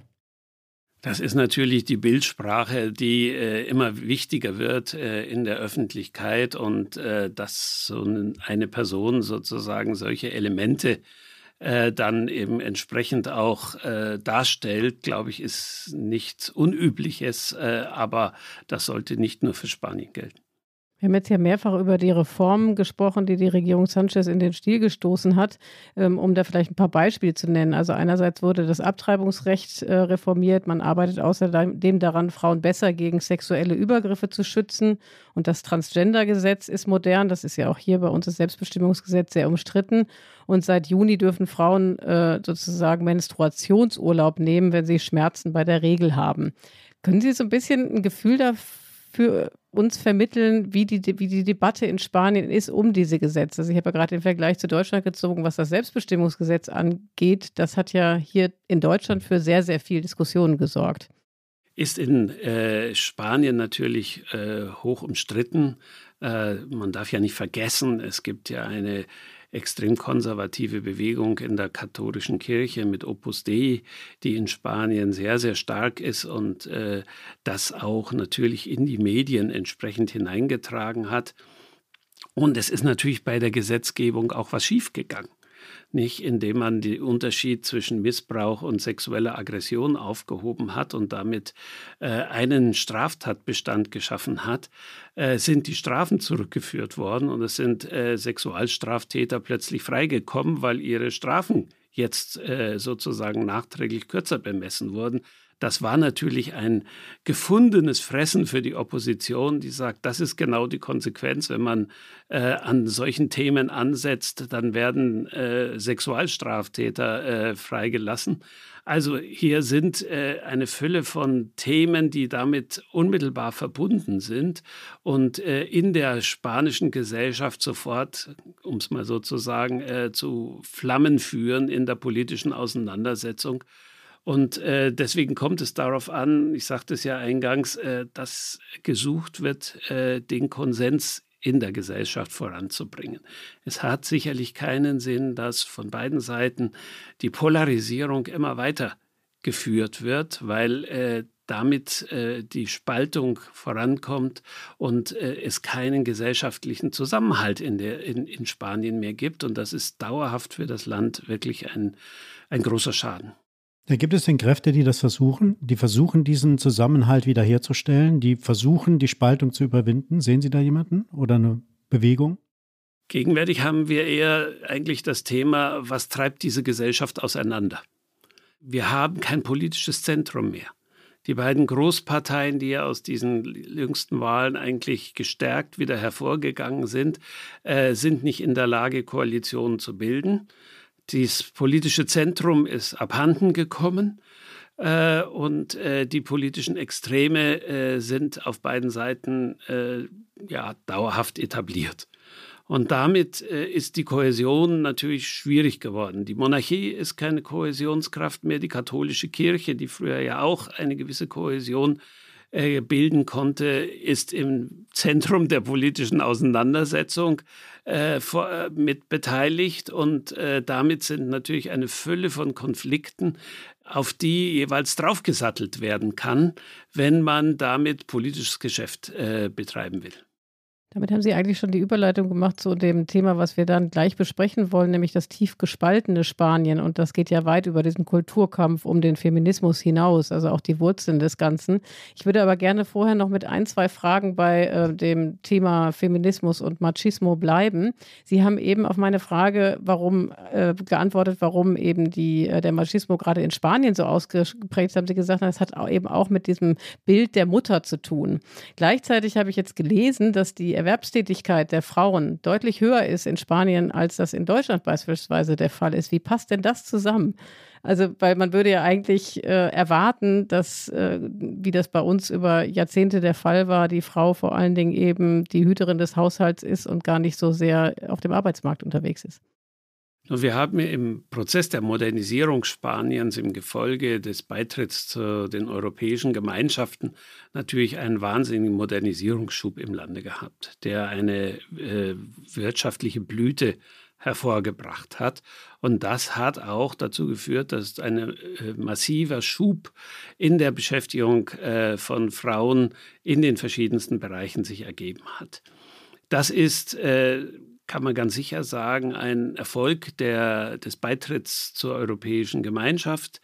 Das ist natürlich die Bildsprache, die äh, immer wichtiger wird äh, in der Öffentlichkeit und äh, dass so eine Person sozusagen solche Elemente äh, dann eben entsprechend auch äh, darstellt, glaube ich, ist nichts Unübliches, äh, aber das sollte nicht nur für Spanien gelten. Wir haben jetzt ja mehrfach über die Reformen gesprochen, die die Regierung Sanchez in den Stil gestoßen hat, ähm, um da vielleicht ein paar Beispiele zu nennen. Also einerseits wurde das Abtreibungsrecht äh, reformiert. Man arbeitet außerdem daran, Frauen besser gegen sexuelle Übergriffe zu schützen. Und das Transgender-Gesetz ist modern. Das ist ja auch hier bei uns das Selbstbestimmungsgesetz sehr umstritten. Und seit Juni dürfen Frauen äh, sozusagen Menstruationsurlaub nehmen, wenn sie Schmerzen bei der Regel haben. Können Sie so ein bisschen ein Gefühl dafür uns vermitteln, wie die, wie die Debatte in Spanien ist um diese Gesetze. Also ich habe ja gerade den Vergleich zu Deutschland gezogen, was das Selbstbestimmungsgesetz angeht. Das hat ja hier in Deutschland für sehr, sehr viel Diskussionen gesorgt. Ist in äh, Spanien natürlich äh, hoch umstritten. Äh, man darf ja nicht vergessen, es gibt ja eine extrem konservative Bewegung in der katholischen Kirche mit Opus Dei, die in Spanien sehr, sehr stark ist und äh, das auch natürlich in die Medien entsprechend hineingetragen hat. Und es ist natürlich bei der Gesetzgebung auch was schiefgegangen nicht, indem man den Unterschied zwischen Missbrauch und sexueller Aggression aufgehoben hat und damit äh, einen Straftatbestand geschaffen hat, äh, sind die Strafen zurückgeführt worden und es sind äh, Sexualstraftäter plötzlich freigekommen, weil ihre Strafen jetzt äh, sozusagen nachträglich kürzer bemessen wurden. Das war natürlich ein gefundenes Fressen für die Opposition, die sagt, das ist genau die Konsequenz, wenn man äh, an solchen Themen ansetzt, dann werden äh, Sexualstraftäter äh, freigelassen. Also hier sind äh, eine Fülle von Themen, die damit unmittelbar verbunden sind und äh, in der spanischen Gesellschaft sofort, um es mal so zu sagen, äh, zu Flammen führen in der politischen Auseinandersetzung. Und äh, deswegen kommt es darauf an, ich sagte es ja eingangs, äh, dass gesucht wird, äh, den Konsens in der Gesellschaft voranzubringen. Es hat sicherlich keinen Sinn, dass von beiden Seiten die Polarisierung immer weiter geführt wird, weil äh, damit äh, die Spaltung vorankommt und äh, es keinen gesellschaftlichen Zusammenhalt in, der, in, in Spanien mehr gibt. Und das ist dauerhaft für das Land wirklich ein, ein großer Schaden. Da gibt es denn Kräfte, die das versuchen, die versuchen, diesen Zusammenhalt wiederherzustellen, die versuchen, die Spaltung zu überwinden. Sehen Sie da jemanden oder eine Bewegung? Gegenwärtig haben wir eher eigentlich das Thema, was treibt diese Gesellschaft auseinander? Wir haben kein politisches Zentrum mehr. Die beiden Großparteien, die ja aus diesen jüngsten Wahlen eigentlich gestärkt wieder hervorgegangen sind, äh, sind nicht in der Lage, Koalitionen zu bilden. Das politische Zentrum ist abhanden gekommen äh, und äh, die politischen Extreme äh, sind auf beiden Seiten äh, ja, dauerhaft etabliert. Und damit äh, ist die Kohäsion natürlich schwierig geworden. Die Monarchie ist keine Kohäsionskraft mehr. Die katholische Kirche, die früher ja auch eine gewisse Kohäsion äh, bilden konnte, ist im Zentrum der politischen Auseinandersetzung äh, vor, äh, mit beteiligt. Und äh, damit sind natürlich eine Fülle von Konflikten, auf die jeweils draufgesattelt werden kann, wenn man damit politisches Geschäft äh, betreiben will. Damit haben Sie eigentlich schon die Überleitung gemacht zu dem Thema, was wir dann gleich besprechen wollen, nämlich das tief gespaltene Spanien. Und das geht ja weit über diesen Kulturkampf um den Feminismus hinaus, also auch die Wurzeln des Ganzen. Ich würde aber gerne vorher noch mit ein, zwei Fragen bei äh, dem Thema Feminismus und Machismo bleiben. Sie haben eben auf meine Frage, warum äh, geantwortet, warum eben die, äh, der Machismo gerade in Spanien so ausgeprägt ist, haben Sie gesagt, das hat eben auch mit diesem Bild der Mutter zu tun. Gleichzeitig habe ich jetzt gelesen, dass die Erwerbstätigkeit der Frauen deutlich höher ist in Spanien, als das in Deutschland beispielsweise der Fall ist. Wie passt denn das zusammen? Also, weil man würde ja eigentlich äh, erwarten, dass, äh, wie das bei uns über Jahrzehnte der Fall war, die Frau vor allen Dingen eben die Hüterin des Haushalts ist und gar nicht so sehr auf dem Arbeitsmarkt unterwegs ist. Und wir haben im Prozess der Modernisierung Spaniens im Gefolge des Beitritts zu den europäischen Gemeinschaften natürlich einen wahnsinnigen Modernisierungsschub im Lande gehabt, der eine äh, wirtschaftliche Blüte hervorgebracht hat. Und das hat auch dazu geführt, dass ein äh, massiver Schub in der Beschäftigung äh, von Frauen in den verschiedensten Bereichen sich ergeben hat. Das ist äh, kann man ganz sicher sagen, ein Erfolg der, des Beitritts zur Europäischen Gemeinschaft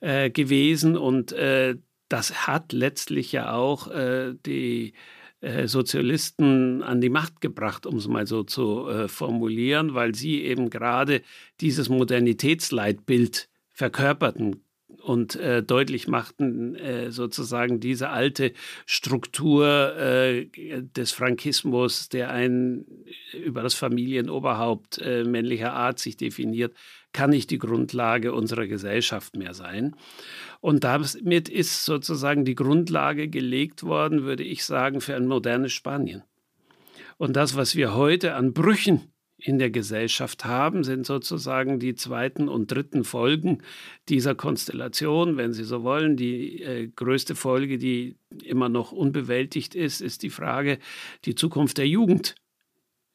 äh, gewesen. Und äh, das hat letztlich ja auch äh, die äh, Sozialisten an die Macht gebracht, um es mal so zu äh, formulieren, weil sie eben gerade dieses Modernitätsleitbild verkörperten und äh, deutlich machten äh, sozusagen diese alte Struktur äh, des Frankismus, der ein über das Familienoberhaupt äh, männlicher Art sich definiert, kann nicht die Grundlage unserer Gesellschaft mehr sein. Und damit ist sozusagen die Grundlage gelegt worden, würde ich sagen, für ein modernes Spanien. Und das, was wir heute an Brüchen in der Gesellschaft haben, sind sozusagen die zweiten und dritten Folgen dieser Konstellation, wenn Sie so wollen. Die äh, größte Folge, die immer noch unbewältigt ist, ist die Frage, die Zukunft der Jugend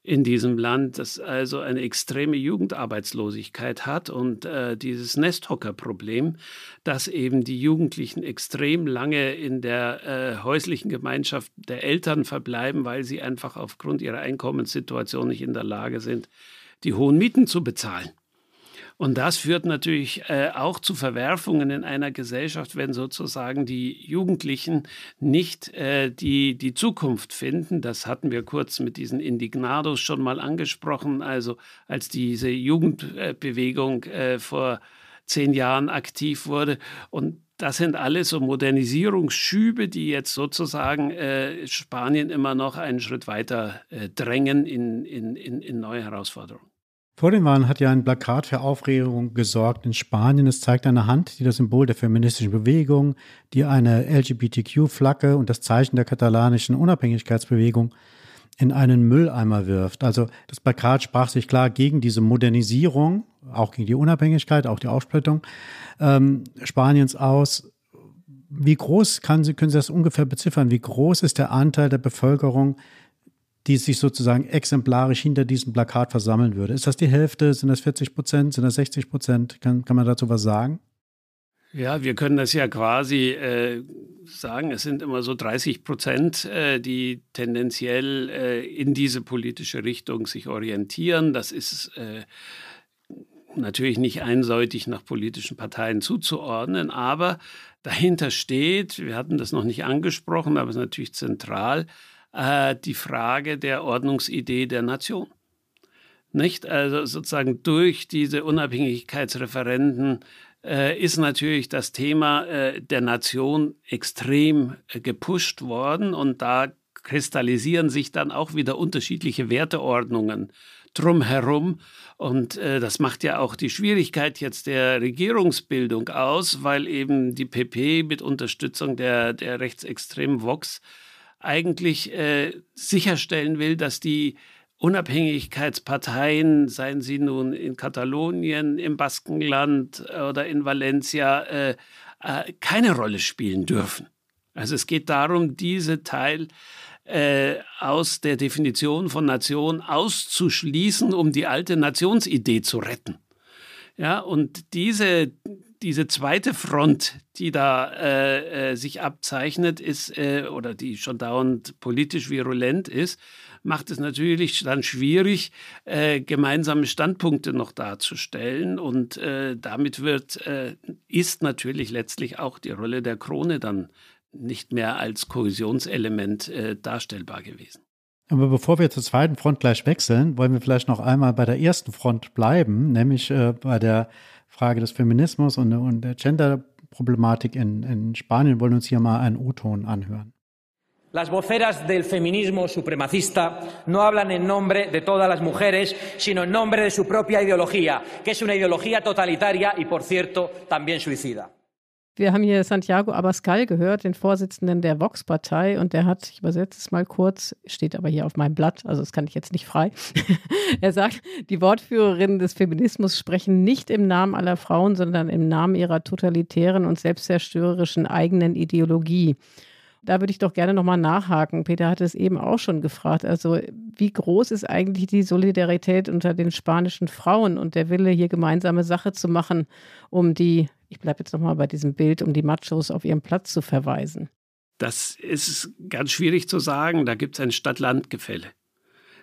in diesem Land, das also eine extreme Jugendarbeitslosigkeit hat und äh, dieses Nesthocker-Problem, dass eben die Jugendlichen extrem lange in der äh, häuslichen Gemeinschaft der Eltern verbleiben, weil sie einfach aufgrund ihrer Einkommenssituation nicht in der Lage sind, die hohen Mieten zu bezahlen. Und das führt natürlich äh, auch zu Verwerfungen in einer Gesellschaft, wenn sozusagen die Jugendlichen nicht äh, die, die Zukunft finden. Das hatten wir kurz mit diesen Indignados schon mal angesprochen. Also als diese Jugendbewegung äh, vor zehn Jahren aktiv wurde. Und das sind alles so Modernisierungsschübe, die jetzt sozusagen äh, Spanien immer noch einen Schritt weiter äh, drängen in, in, in, in neue Herausforderungen. Vor den Wahlen hat ja ein Plakat für Aufregung gesorgt in Spanien. Es zeigt eine Hand, die das Symbol der feministischen Bewegung, die eine LGBTQ-Flagge und das Zeichen der katalanischen Unabhängigkeitsbewegung in einen Mülleimer wirft. Also das Plakat sprach sich klar gegen diese Modernisierung, auch gegen die Unabhängigkeit, auch die Aufsplittung ähm, Spaniens aus. Wie groß kann Sie, können Sie das ungefähr beziffern? Wie groß ist der Anteil der Bevölkerung, die sich sozusagen exemplarisch hinter diesem Plakat versammeln würde. Ist das die Hälfte? Sind das 40 Prozent? Sind das 60 Prozent? Kann, kann man dazu was sagen? Ja, wir können das ja quasi äh, sagen, es sind immer so 30 Prozent, äh, die tendenziell äh, in diese politische Richtung sich orientieren. Das ist äh, natürlich nicht einseitig nach politischen Parteien zuzuordnen, aber dahinter steht, wir hatten das noch nicht angesprochen, aber es ist natürlich zentral, äh, die Frage der Ordnungsidee der Nation. Nicht? Also sozusagen durch diese Unabhängigkeitsreferenden äh, ist natürlich das Thema äh, der Nation extrem äh, gepusht worden und da kristallisieren sich dann auch wieder unterschiedliche Werteordnungen drumherum. Und äh, das macht ja auch die Schwierigkeit jetzt der Regierungsbildung aus, weil eben die PP mit Unterstützung der, der rechtsextremen Vox eigentlich äh, sicherstellen will, dass die Unabhängigkeitsparteien, seien sie nun in Katalonien, im Baskenland oder in Valencia, äh, äh, keine Rolle spielen dürfen. Also es geht darum, diese Teil äh, aus der Definition von Nation auszuschließen, um die alte Nationsidee zu retten. Ja, und diese, diese zweite Front, die da äh, äh, sich abzeichnet, ist äh, oder die schon dauernd politisch virulent ist, macht es natürlich dann schwierig, äh, gemeinsame Standpunkte noch darzustellen. Und äh, damit wird, ist natürlich letztlich auch die Rolle der Krone dann nicht mehr als Kohäsionselement darstellbar gewesen. Aber bevor wir zur zweiten Front gleich wechseln, wollen wir vielleicht noch einmal bei der ersten Front bleiben, nämlich bei der Frage des Feminismus und, und der Gender-Problematik in, in Spanien. Wollen uns hier mal einen O-Ton anhören. Las voceras del feminismo supremacista no hablan en nombre de todas las mujeres, sino en nombre de su propia ideología, que es una ideología totalitaria y, por cierto, también suicida. Wir haben hier Santiago Abascal gehört, den Vorsitzenden der Vox-Partei, und der hat, ich übersetze es mal kurz, steht aber hier auf meinem Blatt, also das kann ich jetzt nicht frei. er sagt, die Wortführerinnen des Feminismus sprechen nicht im Namen aller Frauen, sondern im Namen ihrer totalitären und selbstzerstörerischen eigenen Ideologie. Da würde ich doch gerne nochmal nachhaken. Peter hat es eben auch schon gefragt. Also, wie groß ist eigentlich die Solidarität unter den spanischen Frauen und der Wille, hier gemeinsame Sache zu machen, um die, ich bleibe jetzt nochmal bei diesem Bild, um die Machos auf ihren Platz zu verweisen? Das ist ganz schwierig zu sagen. Da gibt es ein Stadt-Land-Gefälle.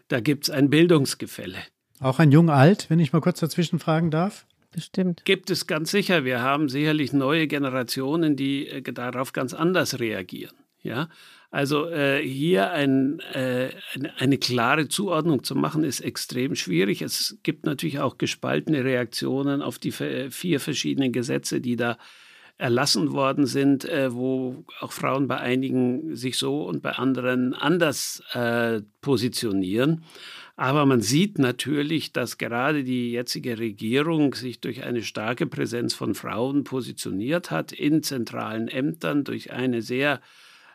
Da gibt es ein Bildungsgefälle. Auch ein Jung-Alt, wenn ich mal kurz dazwischen fragen darf? Bestimmt. Gibt es ganz sicher. Wir haben sicherlich neue Generationen, die äh, darauf ganz anders reagieren. Ja, also äh, hier ein, äh, eine, eine, klare Zuordnung zu machen, ist extrem schwierig. Es gibt natürlich auch gespaltene Reaktionen auf die vier verschiedenen Gesetze, die da erlassen worden sind, äh, wo auch Frauen bei einigen sich so und bei anderen anders äh, positionieren. Aber man sieht natürlich, dass gerade die jetzige Regierung sich durch eine starke Präsenz von Frauen positioniert hat in zentralen Ämtern, durch eine sehr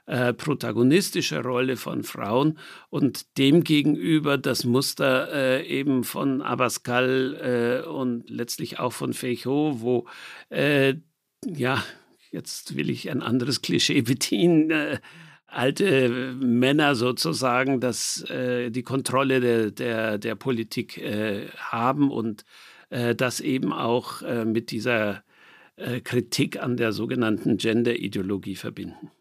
äh, protagonistische Rolle von Frauen und demgegenüber das Muster äh, eben von Abascal äh, und letztlich auch von Feijóo, wo äh, ja, jetzt will ich ein anderes Klischee bedienen, äh, alte Männer sozusagen, dass äh, die Kontrolle der, der, der Politik äh, haben und äh, das eben auch mit dieser Kritik an der sogenannten Gender-Ideologie verbinden.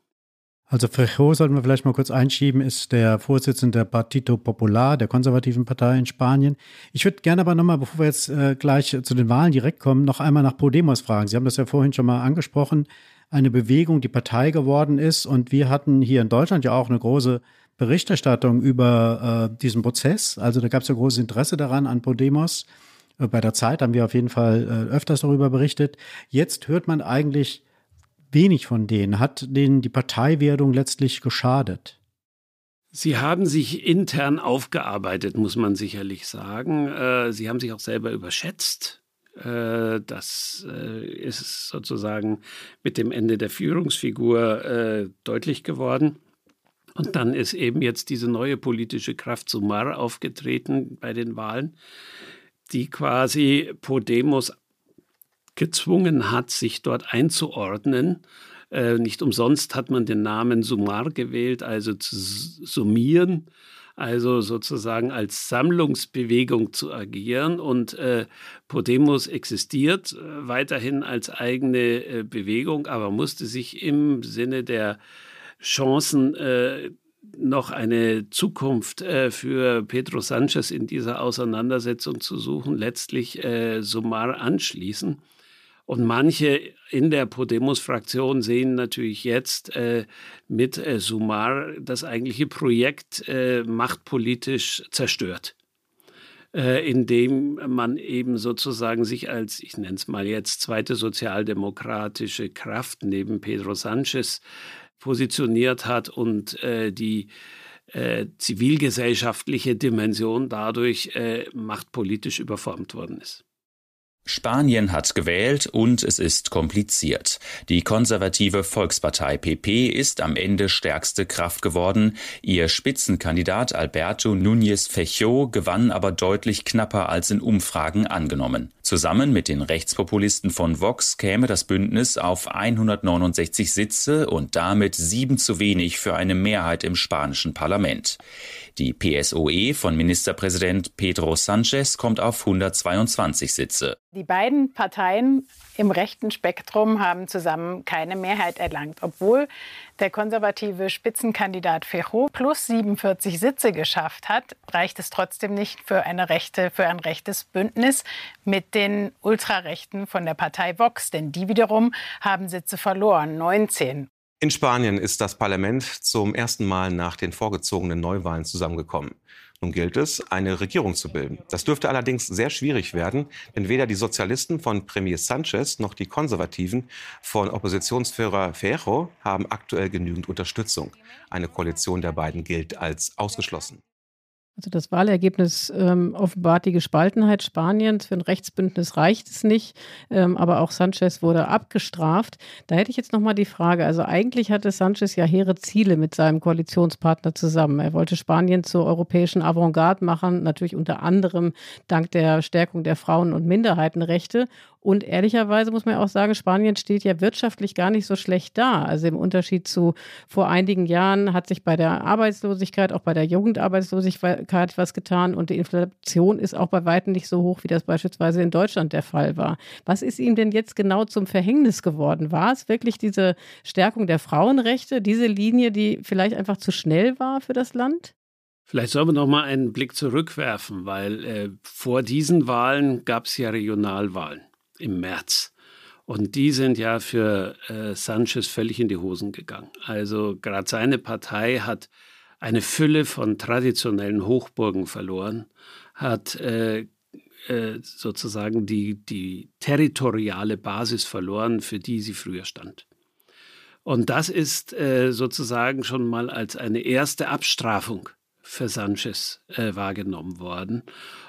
Also Feijó sollten wir vielleicht mal kurz einschieben, ist der Vorsitzende der Partito Popular, der konservativen Partei in Spanien. Ich würde gerne aber nochmal, bevor wir jetzt äh, gleich zu den Wahlen direkt kommen, noch einmal nach Podemos fragen. Sie haben das ja vorhin schon mal angesprochen, eine Bewegung, die Partei geworden ist. Und wir hatten hier in Deutschland ja auch eine große Berichterstattung über äh, diesen Prozess. Also da gab es ja großes Interesse daran an Podemos. Äh, bei der Zeit haben wir auf jeden Fall äh, öfters darüber berichtet. Jetzt hört man eigentlich wenig von denen. Hat denen die Parteiwerdung letztlich geschadet? Sie haben sich intern aufgearbeitet, muss man sicherlich sagen. Äh, Sie haben sich auch selber überschätzt. Äh, das äh, ist sozusagen mit dem Ende der Führungsfigur deutlich geworden. Und dann ist eben jetzt diese neue politische Kraft Sumar aufgetreten bei den Wahlen, die quasi Podemos gezwungen hat, sich dort einzuordnen. Äh, nicht umsonst hat man den Namen Sumar gewählt, also zu summieren. also sozusagen als Sammlungsbewegung zu agieren. Und äh, Podemos existiert äh, weiterhin als eigene Bewegung, aber musste sich im Sinne der Chancen noch eine Zukunft für Pedro Sanchez in dieser Auseinandersetzung zu suchen, letztlich äh, Sumar anschließen. Und manche in der Podemos-Fraktion sehen natürlich jetzt äh, mit äh, Sumar das eigentliche Projekt äh, machtpolitisch zerstört. Äh, indem man eben sozusagen sich als, ich nenne es mal jetzt, zweite sozialdemokratische Kraft neben Pedro Sanchez positioniert hat und äh, die äh, zivilgesellschaftliche Dimension dadurch machtpolitisch überformt worden ist. Spanien hat gewählt und es ist kompliziert. Die konservative Volkspartei PP ist am Ende stärkste Kraft geworden. Ihr Spitzenkandidat Alberto Núñez Feijóo gewann aber deutlich knapper als in Umfragen angenommen. Zusammen mit den Rechtspopulisten von Vox käme das Bündnis auf 169 Sitze und damit sieben zu wenig für eine Mehrheit im spanischen Parlament. Die PSOE von Ministerpräsident Pedro Sanchez kommt auf 122 Sitze. Die beiden Parteien im rechten Spektrum haben zusammen keine Mehrheit erlangt, obwohl der konservative Spitzenkandidat Fejo plus 47 Sitze geschafft hat, reicht es trotzdem nicht für eine rechte, für ein rechtes Bündnis mit den Ultrarechten von der Partei Vox, denn die wiederum haben Sitze verloren, 19. In Spanien ist das Parlament zum ersten Mal nach den vorgezogenen Neuwahlen zusammengekommen. Nun gilt es, eine Regierung zu bilden. Das dürfte allerdings sehr schwierig werden, denn weder die Sozialisten von Premier Sanchez noch die Konservativen von Oppositionsführer Ferro haben aktuell genügend Unterstützung. Eine Koalition der beiden gilt als ausgeschlossen. Also das Wahlergebnis ähm, offenbart die Gespaltenheit Spaniens. Für ein Rechtsbündnis reicht es nicht, ähm, aber auch Sanchez wurde abgestraft. Da hätte ich jetzt nochmal die Frage, also eigentlich hatte Sanchez ja hehre Ziele mit seinem Koalitionspartner zusammen. Er wollte Spanien zur europäischen Avantgarde machen, natürlich unter anderem dank der Stärkung der Frauen- und Minderheitenrechte und ehrlicherweise muss man auch sagen, Spanien steht ja wirtschaftlich gar nicht so schlecht da. Also im Unterschied zu vor einigen Jahren hat sich bei der Arbeitslosigkeit, auch bei der Jugendarbeitslosigkeit was getan und die Inflation ist auch bei weitem nicht so hoch, wie das beispielsweise in Deutschland der Fall war. Was ist ihm denn jetzt genau zum Verhängnis geworden? War es wirklich diese Stärkung der Frauenrechte, diese Linie, die vielleicht einfach zu schnell war für das Land? Vielleicht sollen wir noch mal einen Blick zurückwerfen, weil äh, vor diesen Wahlen gab es ja Regionalwahlen im März. Und die sind ja für äh, Sanchez völlig in die Hosen gegangen. Also gerade seine Partei hat eine Fülle von traditionellen Hochburgen verloren, hat äh, äh, sozusagen die, die territoriale Basis verloren, für die sie früher stand. Und das ist äh, sozusagen schon mal als eine erste Abstrafung für Sanchez äh, wahrgenommen worden.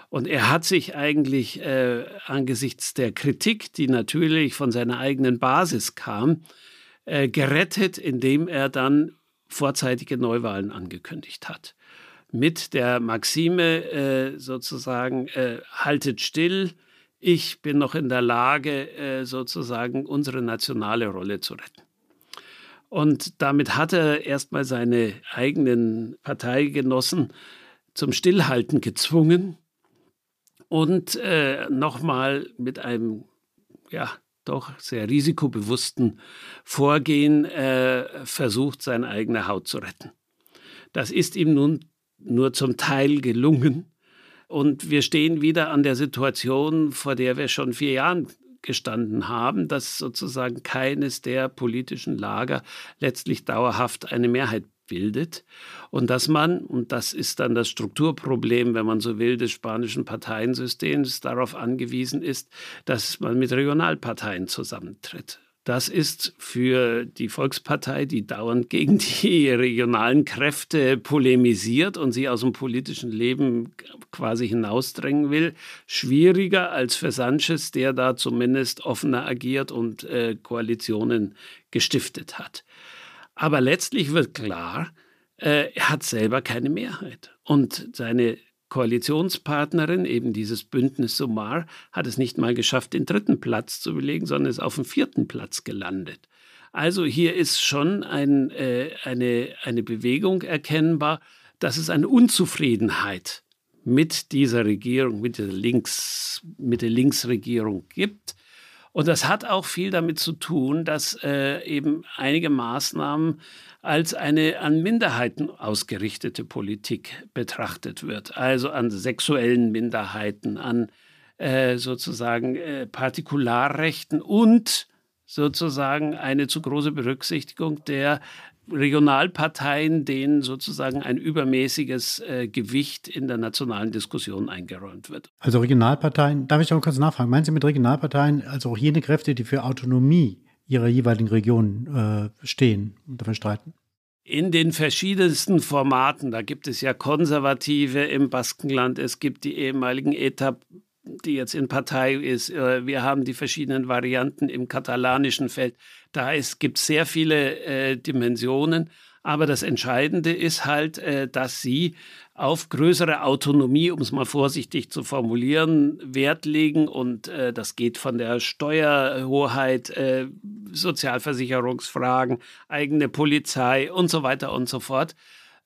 Und er hat sich eigentlich äh, angesichts der Kritik, die natürlich von seiner eigenen Basis kam, äh, gerettet, indem er dann vorzeitige Neuwahlen angekündigt hat. Mit der Maxime äh, sozusagen, äh, haltet still, ich bin noch in der Lage, äh, sozusagen unsere nationale Rolle zu retten. Und damit hat er erstmal seine eigenen Parteigenossen zum Stillhalten gezwungen und äh, nochmal mit einem, ja, doch sehr risikobewussten Vorgehen äh, versucht, seine eigene Haut zu retten. Das ist ihm nun nur zum Teil gelungen. Und wir stehen wieder an der Situation, vor der wir schon vier Jahren gestanden haben, dass sozusagen keines der politischen Lager letztlich dauerhaft eine Mehrheit bildet und dass man, und das ist dann das Strukturproblem, wenn man so will, des spanischen Parteiensystems, darauf angewiesen ist, dass man mit Regionalparteien zusammentritt. Das ist für die Volkspartei, die dauernd gegen die regionalen Kräfte polemisiert und sie aus dem politischen Leben quasi hinausdrängen will, schwieriger als für Sanchez, der da zumindest offener agiert und äh, Koalitionen gestiftet hat. Aber letztlich wird klar, äh, er hat selber keine Mehrheit. Und seine Koalitionspartnerin, eben dieses Bündnis Sumar, hat es nicht mal geschafft, den dritten Platz zu belegen, sondern ist auf dem vierten Platz gelandet. Also hier ist schon ein, äh, eine, eine Bewegung erkennbar, dass es eine Unzufriedenheit mit dieser Regierung, mit der, Links, mit der Linksregierung gibt. Und das hat auch viel damit zu tun, dass äh, eben einige Maßnahmen als eine an Minderheiten ausgerichtete Politik betrachtet wird. Also an sexuellen Minderheiten, an äh, sozusagen äh, Partikularrechten und sozusagen eine zu große Berücksichtigung der Regionalparteien, denen sozusagen ein übermäßiges äh, Gewicht in der nationalen Diskussion eingeräumt wird. Also Regionalparteien, darf ich auch kurz nachfragen, meinen Sie mit Regionalparteien also auch jene Kräfte, die für Autonomie ihrer jeweiligen Region äh, stehen und dafür streiten? in den verschiedensten Formaten. Da gibt es ja Konservative im Baskenland, es gibt die ehemaligen ETA, die jetzt in Partei ist. Äh, wir haben die verschiedenen Varianten im katalanischen Feld. Da gibt es sehr viele äh, Dimensionen. Aber das Entscheidende ist halt, äh, dass sie auf größere Autonomie, um es mal vorsichtig zu formulieren, Wert legen. Und äh, das geht von der Steuerhoheit, äh, Sozialversicherungsfragen, eigene Polizei und so weiter und so fort.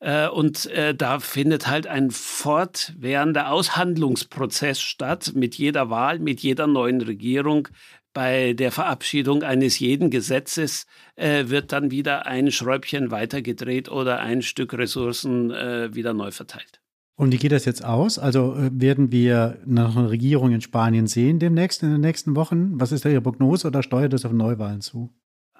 Äh, und äh, da findet halt ein fortwährender Aushandlungsprozess statt mit jeder Wahl, mit jeder neuen Regierung, bei der Verabschiedung eines jeden Gesetzes äh, wird dann wieder ein Schräubchen weitergedreht oder ein Stück Ressourcen wieder neu verteilt. Und wie geht das jetzt aus? Also werden wir noch eine Regierung in Spanien sehen demnächst in den nächsten Wochen? Was ist da Ihre Prognose oder steuert das auf Neuwahlen zu?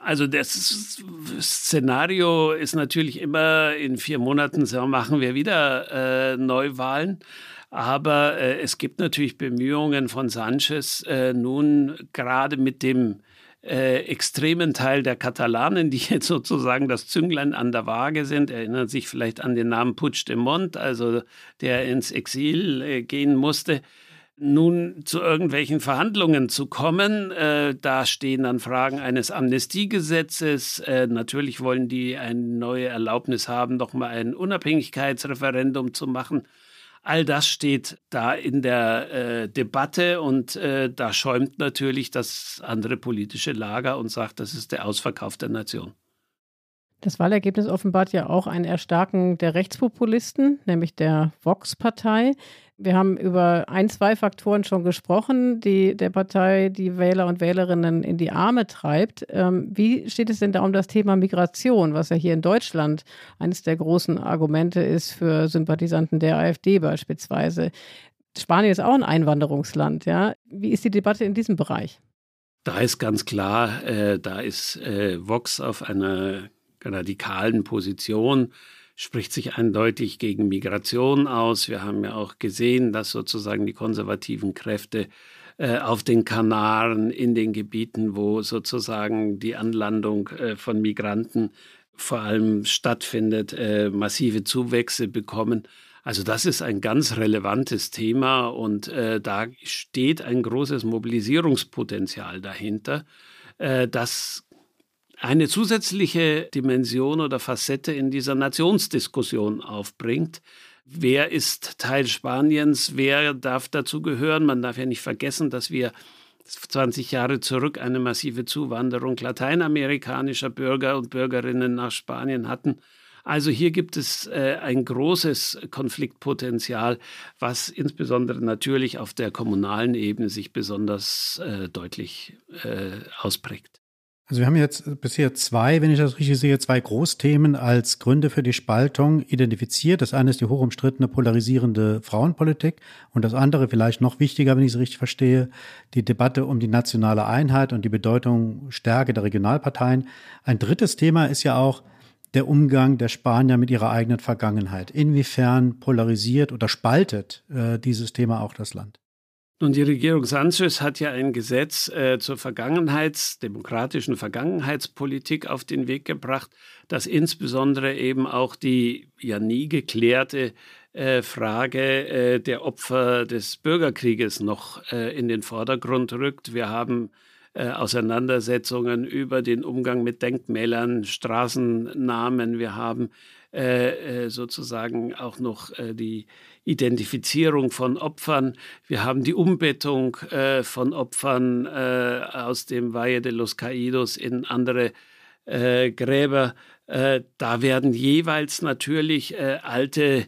Also das Szenario ist natürlich immer in vier Monaten so machen wir wieder äh, Neuwahlen. Aber äh, es gibt natürlich Bemühungen von Sanchez, äh, nun gerade mit dem äh, extremen Teil der Katalanen, die jetzt sozusagen das Zünglein an der Waage sind, erinnern sich vielleicht an den Namen Puigdemont, also der ins Exil äh, gehen musste, nun zu irgendwelchen Verhandlungen zu kommen. Äh, da stehen dann Fragen eines Amnestiegesetzes. Äh, natürlich wollen die eine neue Erlaubnis haben, nochmal ein Unabhängigkeitsreferendum zu machen. All das steht da in der äh, Debatte und äh, da schäumt natürlich das andere politische Lager und sagt, das ist der Ausverkauf der Nation. Das Wahlergebnis offenbart ja auch ein Erstarken der Rechtspopulisten, nämlich der Vox-Partei. Wir haben über ein, zwei Faktoren schon gesprochen, die der Partei die Wähler und Wählerinnen in die Arme treibt. Ähm, wie steht es denn da um das Thema Migration, was ja hier in Deutschland eines der großen Argumente ist für Sympathisanten der AfD beispielsweise? Spanien ist auch ein Einwanderungsland, ja. Wie ist die Debatte in diesem Bereich? Da ist ganz klar, äh, da ist äh, Vox auf einer radikalen Position spricht sich eindeutig gegen Migration aus. Wir haben ja auch gesehen, dass sozusagen die konservativen Kräfte äh, auf den Kanaren, in den Gebieten, wo sozusagen die Anlandung äh, von Migranten vor allem stattfindet, äh, massive Zuwächse bekommen. Also das ist ein ganz relevantes Thema und da steht ein großes Mobilisierungspotenzial dahinter, das eine zusätzliche Dimension oder Facette in dieser Nationsdiskussion aufbringt. Wer ist Teil Spaniens? Wer darf dazu gehören? Man darf ja nicht vergessen, dass wir 20 Jahre zurück eine massive Zuwanderung lateinamerikanischer Bürger und Bürgerinnen nach Spanien hatten. Also hier gibt es äh, ein großes Konfliktpotenzial, was insbesondere natürlich auf der kommunalen Ebene sich besonders äh, deutlich äh, ausprägt. Also wir haben jetzt bisher zwei, wenn ich das richtig sehe, zwei Großthemen als Gründe für die Spaltung identifiziert. Das eine ist die hochumstrittene polarisierende Frauenpolitik und das andere, vielleicht noch wichtiger, wenn ich es richtig verstehe, die Debatte um die nationale Einheit und die Bedeutung Stärke der Regionalparteien. Ein drittes Thema ist ja auch der Umgang der Spanier mit ihrer eigenen Vergangenheit. Inwiefern polarisiert oder spaltet äh, dieses Thema auch das Land? Nun, die Regierung Sanchez hat ja ein Gesetz äh, zur Vergangenheits-, demokratischen Vergangenheitspolitik auf den Weg gebracht, das insbesondere eben auch die ja nie geklärte äh, Frage äh, der Opfer des Bürgerkrieges noch äh, in den Vordergrund rückt. Wir haben äh, Auseinandersetzungen über den Umgang mit Denkmälern, Straßennamen. Wir haben äh, sozusagen auch noch die Identifizierung von Opfern. Wir haben die Umbettung äh, von Opfern äh, aus dem Valle de los Caídos in andere äh, Gräber, äh, da werden jeweils natürlich äh, alte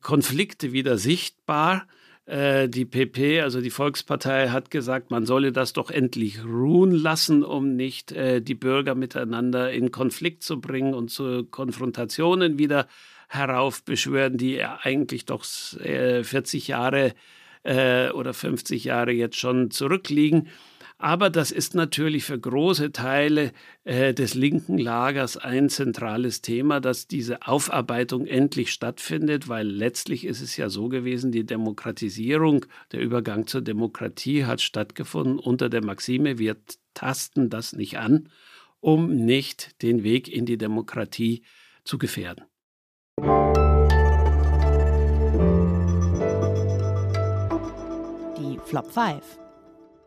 Konflikte wieder sichtbar. Äh, die PP, also die Volkspartei, hat gesagt, man solle das doch endlich ruhen lassen, um nicht äh, die Bürger miteinander in Konflikt zu bringen und zu Konfrontationen wieder heraufbeschwören, die eigentlich doch äh, 40 Jahre äh, oder 50 Jahre jetzt schon zurückliegen. Aber das ist natürlich für große Teile äh, des linken Lagers ein zentrales Thema, dass diese Aufarbeitung endlich stattfindet, weil letztlich ist es ja so gewesen, die Demokratisierung, der Übergang zur Demokratie hat stattgefunden unter der Maxime, wir tasten das nicht an, um nicht den Weg in die Demokratie zu gefährden. Die Flop 5.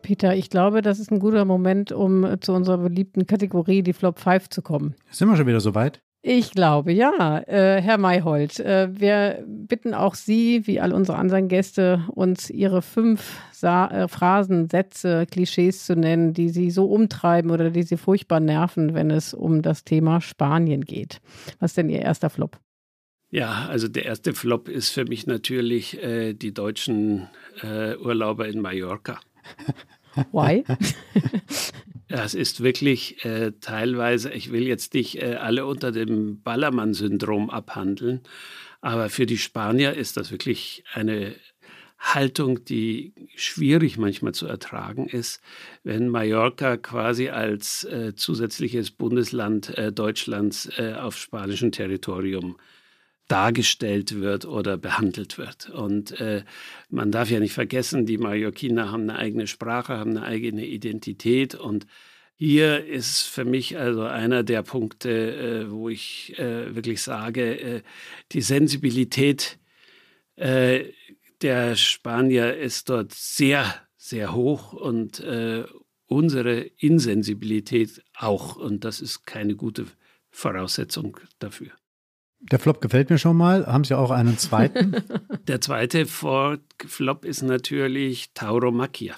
Peter, ich glaube, das ist ein guter Moment, um äh, zu unserer beliebten Kategorie, die Flop 5, zu kommen. Sind wir schon wieder soweit? Ich glaube, ja. Äh, Herr Mayhold, äh, wir bitten auch Sie, wie all unsere anderen Gäste, uns Ihre fünf Sa äh, Phrasen, Sätze, Klischees zu nennen, die Sie so umtreiben oder die Sie furchtbar nerven, wenn es um das Thema Spanien geht. Was ist denn Ihr erster Flop? Ja, also der erste Flop ist für mich natürlich äh, die deutschen äh, Urlauber in Mallorca. Why? Das ist wirklich äh, teilweise, ich will jetzt nicht äh, alle unter dem Ballermann-Syndrom abhandeln, aber für die Spanier ist das wirklich eine Haltung, die schwierig manchmal zu ertragen ist, wenn Mallorca quasi als äh, zusätzliches Bundesland äh, Deutschlands äh, auf spanischem Territorium dargestellt wird oder behandelt wird. Und äh, man darf ja nicht vergessen, die Mallorquiner haben eine eigene Sprache, haben eine eigene Identität und hier ist für mich also einer der Punkte, äh, wo ich äh, wirklich sage, äh, die Sensibilität äh, der Spanier ist dort sehr, sehr hoch und äh, unsere Insensibilität auch. Und das ist keine gute Voraussetzung dafür. Der Flop gefällt mir schon mal. Haben Sie auch einen zweiten? Der zweite Flop ist natürlich Tauromaquia,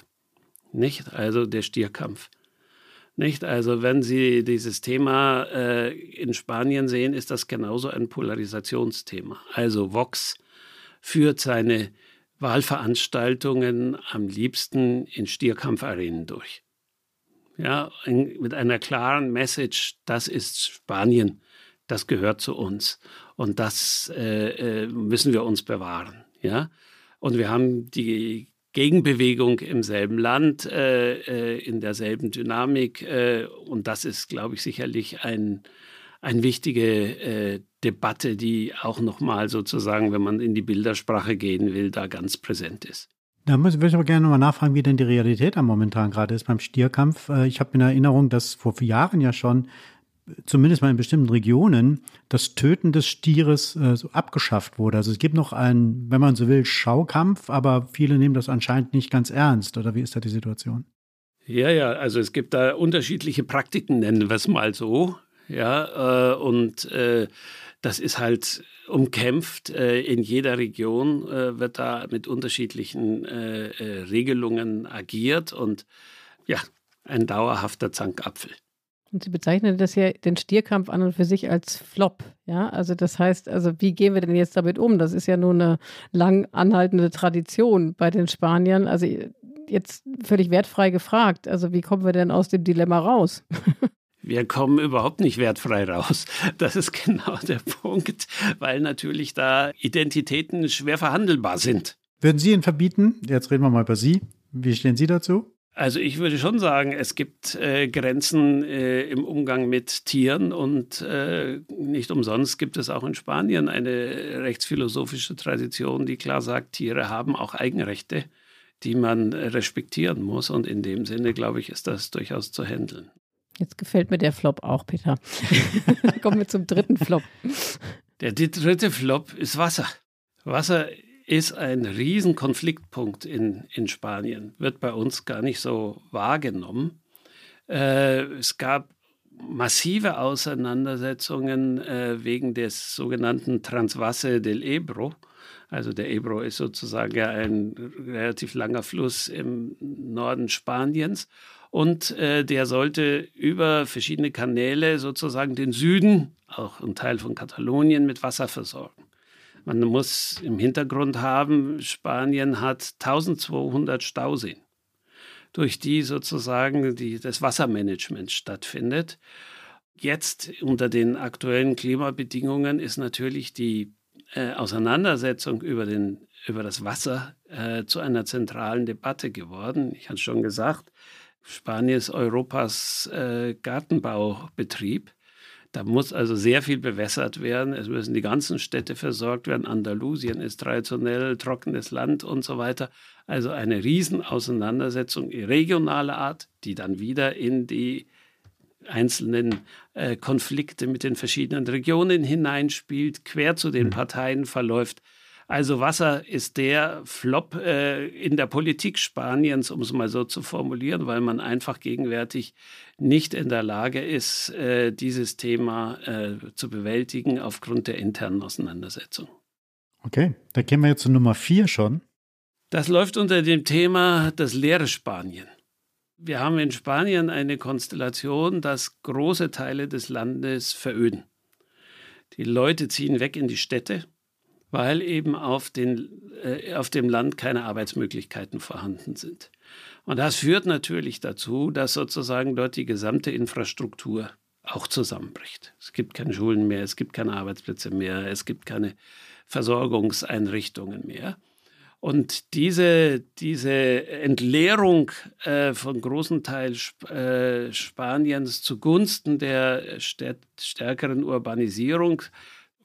nicht? Also der Stierkampf. Nicht? Also wenn Sie dieses Thema äh, in Spanien sehen, ist das genauso ein Polarisationsthema. Also Vox führt seine Wahlveranstaltungen am liebsten in Stierkampfarenen durch. Ja, in, mit einer klaren Message, das ist Spanien das gehört zu uns und das äh, äh, müssen wir uns bewahren. Ja? Und wir haben die Gegenbewegung im selben Land, äh, äh in derselben Dynamik äh, und das ist, glaube ich, sicherlich ein, eine wichtige äh, Debatte, die auch nochmal sozusagen, wenn man in die Bildersprache gehen will, da ganz präsent ist. Da würde ich aber gerne nochmal nachfragen, wie denn die Realität am momentan gerade ist beim Stierkampf. Ich habe in Erinnerung, dass vor Jahren ja schon zumindest mal in bestimmten Regionen, das Töten des Stieres äh, so abgeschafft wurde. Also es gibt noch einen, wenn man so will, Schaukampf, aber viele nehmen das anscheinend nicht ganz ernst. Oder wie ist da die Situation? Ja, ja, also es gibt da unterschiedliche Praktiken, nennen wir es mal so. Ja, äh, und äh, das ist halt umkämpft. Äh, in jeder Region äh, wird da mit unterschiedlichen äh, Regelungen agiert und ja, ein dauerhafter Zankapfel. Und sie bezeichnet das ja den Stierkampf an und für sich als Flop. Ja, also das heißt, also wie gehen wir denn jetzt damit um? Das ist ja nur eine lang anhaltende Tradition bei den Spaniern. Also jetzt völlig wertfrei gefragt. Also wie kommen wir denn aus dem Dilemma raus? Wir kommen überhaupt nicht wertfrei raus. Das ist genau der Punkt, weil natürlich da Identitäten schwer verhandelbar sind. Würden Sie ihn verbieten? Jetzt reden wir mal über Sie. Wie stehen Sie dazu? Also ich würde schon sagen, es gibt äh, Grenzen äh, im Umgang mit Tieren und äh, nicht umsonst gibt es auch in Spanien eine rechtsphilosophische Tradition, die klar sagt, Tiere haben auch Eigenrechte, die man respektieren muss und in dem Sinne, glaube ich, ist das durchaus zu handeln. Jetzt gefällt mir der Flop auch, Peter. Kommen wir zum dritten Flop. Der dritte Flop ist Wasser. Wasser ist ein Riesenkonfliktpunkt in, in Spanien, wird bei uns gar nicht so wahrgenommen. Äh, es gab massive Auseinandersetzungen äh, wegen des sogenannten Transvase del Ebro. Also der Ebro ist sozusagen ein relativ langer Fluss im Norden Spaniens. Und äh, der sollte über verschiedene Kanäle sozusagen den Süden, auch ein Teil von Katalonien, mit Wasser versorgen. Man muss im Hintergrund haben, Spanien hat 1200 Stauseen, durch die sozusagen die, das Wassermanagement stattfindet. Jetzt unter den aktuellen Klimabedingungen ist natürlich die äh, Auseinandersetzung über, den, über das Wasser äh, zu einer zentralen Debatte geworden. Ich habe schon gesagt, Spanien ist Europas äh, Gartenbaubetrieb. Da muss also sehr viel bewässert werden. Es müssen die ganzen Städte versorgt werden. Andalusien ist traditionell trockenes Land und so weiter. Also eine Riesenauseinandersetzung regionaler Art, die dann wieder in die einzelnen äh, Konflikte mit den verschiedenen Regionen hineinspielt, quer zu den mhm. Parteien verläuft. Also Wasser ist der Flop äh, in der Politik Spaniens, um es mal so zu formulieren, weil man einfach gegenwärtig nicht in der Lage ist, äh, dieses Thema äh, zu bewältigen aufgrund der internen Auseinandersetzung. Okay, da kämen wir jetzt zu Nummer vier schon. Das läuft unter dem Thema das leere Spanien. Wir haben in Spanien eine Konstellation, dass große Teile des Landes veröden. Die Leute ziehen weg in die Städte weil eben auf, den, äh, auf dem Land keine Arbeitsmöglichkeiten vorhanden sind. Und das führt natürlich dazu, dass sozusagen dort die gesamte Infrastruktur auch zusammenbricht. Es gibt keine Schulen mehr, es gibt keine Arbeitsplätze mehr, es gibt keine Versorgungseinrichtungen mehr. Und diese, diese Entleerung äh, von großen Teil Sp äh, Spaniens zugunsten der stärkeren Urbanisierung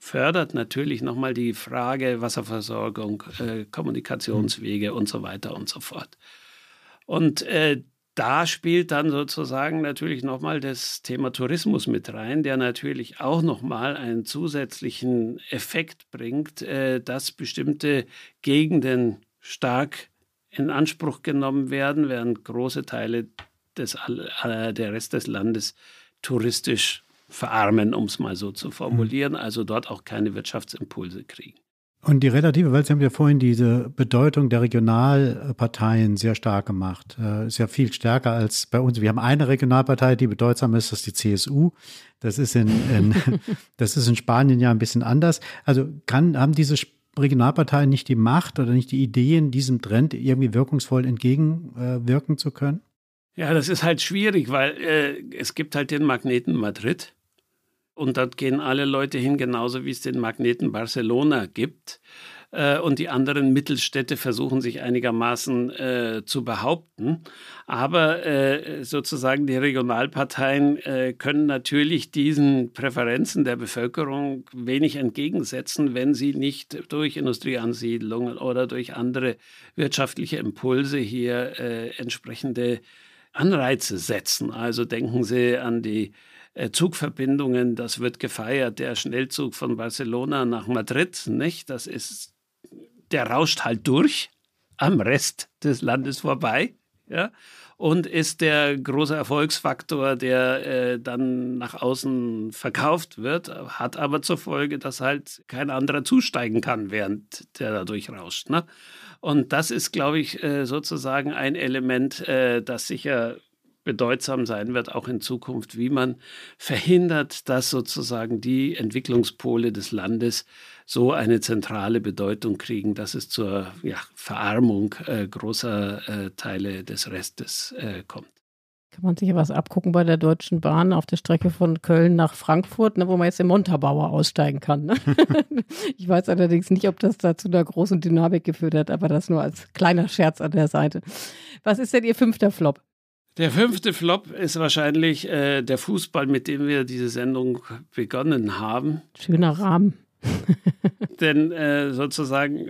fördert natürlich nochmal die Frage Wasserversorgung, äh, Kommunikationswege und so weiter und so fort. Und äh, da spielt dann sozusagen natürlich nochmal das Thema Tourismus mit rein, der natürlich auch nochmal einen zusätzlichen Effekt bringt, äh, dass bestimmte Gegenden stark in Anspruch genommen werden, während große Teile des, äh, der Rest des Landes touristisch verarmen, um es mal so zu formulieren, also dort auch keine Wirtschaftsimpulse kriegen. Und die relative, weil Sie haben ja vorhin diese Bedeutung der Regionalparteien sehr stark gemacht. Äh, ist ja viel stärker als bei uns. Wir haben eine Regionalpartei, die bedeutsam ist, das ist die CSU. Das ist in, in das ist in Spanien ja ein bisschen anders. Also kann, haben diese Regionalparteien nicht die Macht oder nicht die Ideen, diesem Trend irgendwie wirkungsvoll entgegenwirken zu können? Ja, das ist halt schwierig, weil äh, es gibt halt den Magneten Madrid und dort gehen alle Leute hin, genauso wie es den Magneten Barcelona gibt. Äh, und die anderen Mittelstädte versuchen sich einigermaßen äh, zu behaupten. Aber äh, sozusagen die Regionalparteien äh, können natürlich diesen Präferenzen der Bevölkerung wenig entgegensetzen, wenn sie nicht durch Industrieansiedlungen oder durch andere wirtschaftliche Impulse hier äh, entsprechende Anreize setzen. Also denken Sie an die Zugverbindungen, das wird gefeiert, der Schnellzug von Barcelona nach Madrid, nicht? Das ist, der rauscht halt durch am Rest des Landes vorbei, ja? Und ist der große Erfolgsfaktor, der äh, dann nach außen verkauft wird, hat aber zur Folge, dass halt kein anderer zusteigen kann, während der dadurch rauscht. Ne? Und das ist, glaube ich, äh, sozusagen ein Element, äh, das sicher bedeutsam sein wird, auch in Zukunft, wie man verhindert, dass sozusagen die Entwicklungspole des Landes so eine zentrale Bedeutung kriegen, dass es zur ja, Verarmung äh, großer äh, Teile des Restes äh, kommt. Kann man sich ja was abgucken bei der Deutschen Bahn auf der Strecke von Köln nach Frankfurt, ne, wo man jetzt im Montabaur aussteigen kann. Ne? ich weiß allerdings nicht, ob das da zu einer großen Dynamik geführt hat, aber das nur als kleiner Scherz an der Seite. Was ist denn Ihr fünfter Flop? Der fünfte Flop ist wahrscheinlich äh, der Fußball, mit dem wir diese Sendung begonnen haben. Schöner Rahmen. Denn äh, sozusagen,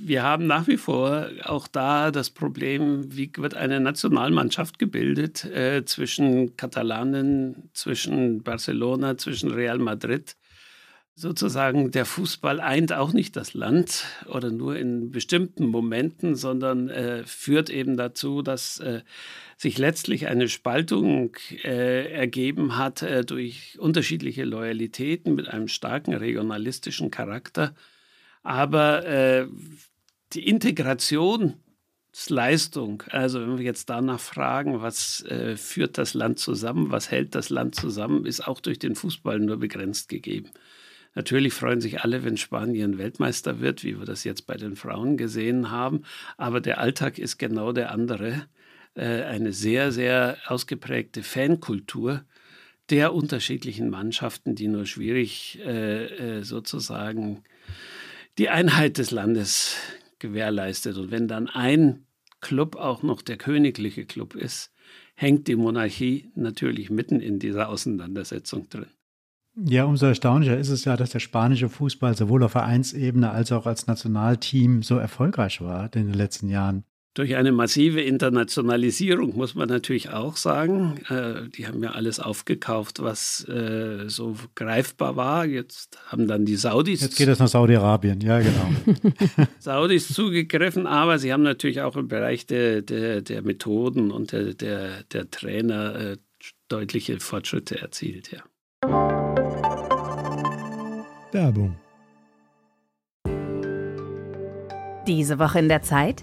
wir haben nach wie vor auch da das Problem, wie wird eine Nationalmannschaft gebildet äh, zwischen Katalanen, zwischen Barcelona, zwischen Real Madrid sozusagen der Fußball eint auch nicht das Land oder nur in bestimmten Momenten, sondern äh, führt eben dazu, dass äh, sich letztlich eine Spaltung äh, ergeben hat äh, durch unterschiedliche Loyalitäten mit einem starken regionalistischen Charakter. Aber äh, die Integration Leistung. Also wenn wir jetzt danach fragen, was äh, führt das Land zusammen, was hält das Land zusammen, ist auch durch den Fußball nur begrenzt gegeben. Natürlich freuen sich alle, wenn Spanien Weltmeister wird, wie wir das jetzt bei den Frauen gesehen haben. Aber der Alltag ist genau der andere. Äh, eine sehr, sehr ausgeprägte Fankultur der unterschiedlichen Mannschaften, die nur schwierig äh, äh sozusagen die Einheit des Landes gewährleistet. Und wenn dann ein Club auch noch der königliche Club ist, hängt die Monarchie natürlich mitten in dieser Auseinandersetzung drin. Ja, umso erstaunlicher ist es ja, dass der spanische Fußball sowohl auf Vereinsebene als auch als Nationalteam so erfolgreich war in den letzten Jahren. Durch eine massive Internationalisierung muss man natürlich auch sagen, äh, die haben ja alles aufgekauft, was äh, so greifbar war. Jetzt haben dann die Saudis. Jetzt geht es nach Saudi-Arabien, ja, genau. Saudis zugegriffen, aber sie haben natürlich auch im Bereich der, der, der Methoden und der, der, der Trainer äh, deutliche Fortschritte erzielt, ja. Werbung. Diese Woche in der Zeit?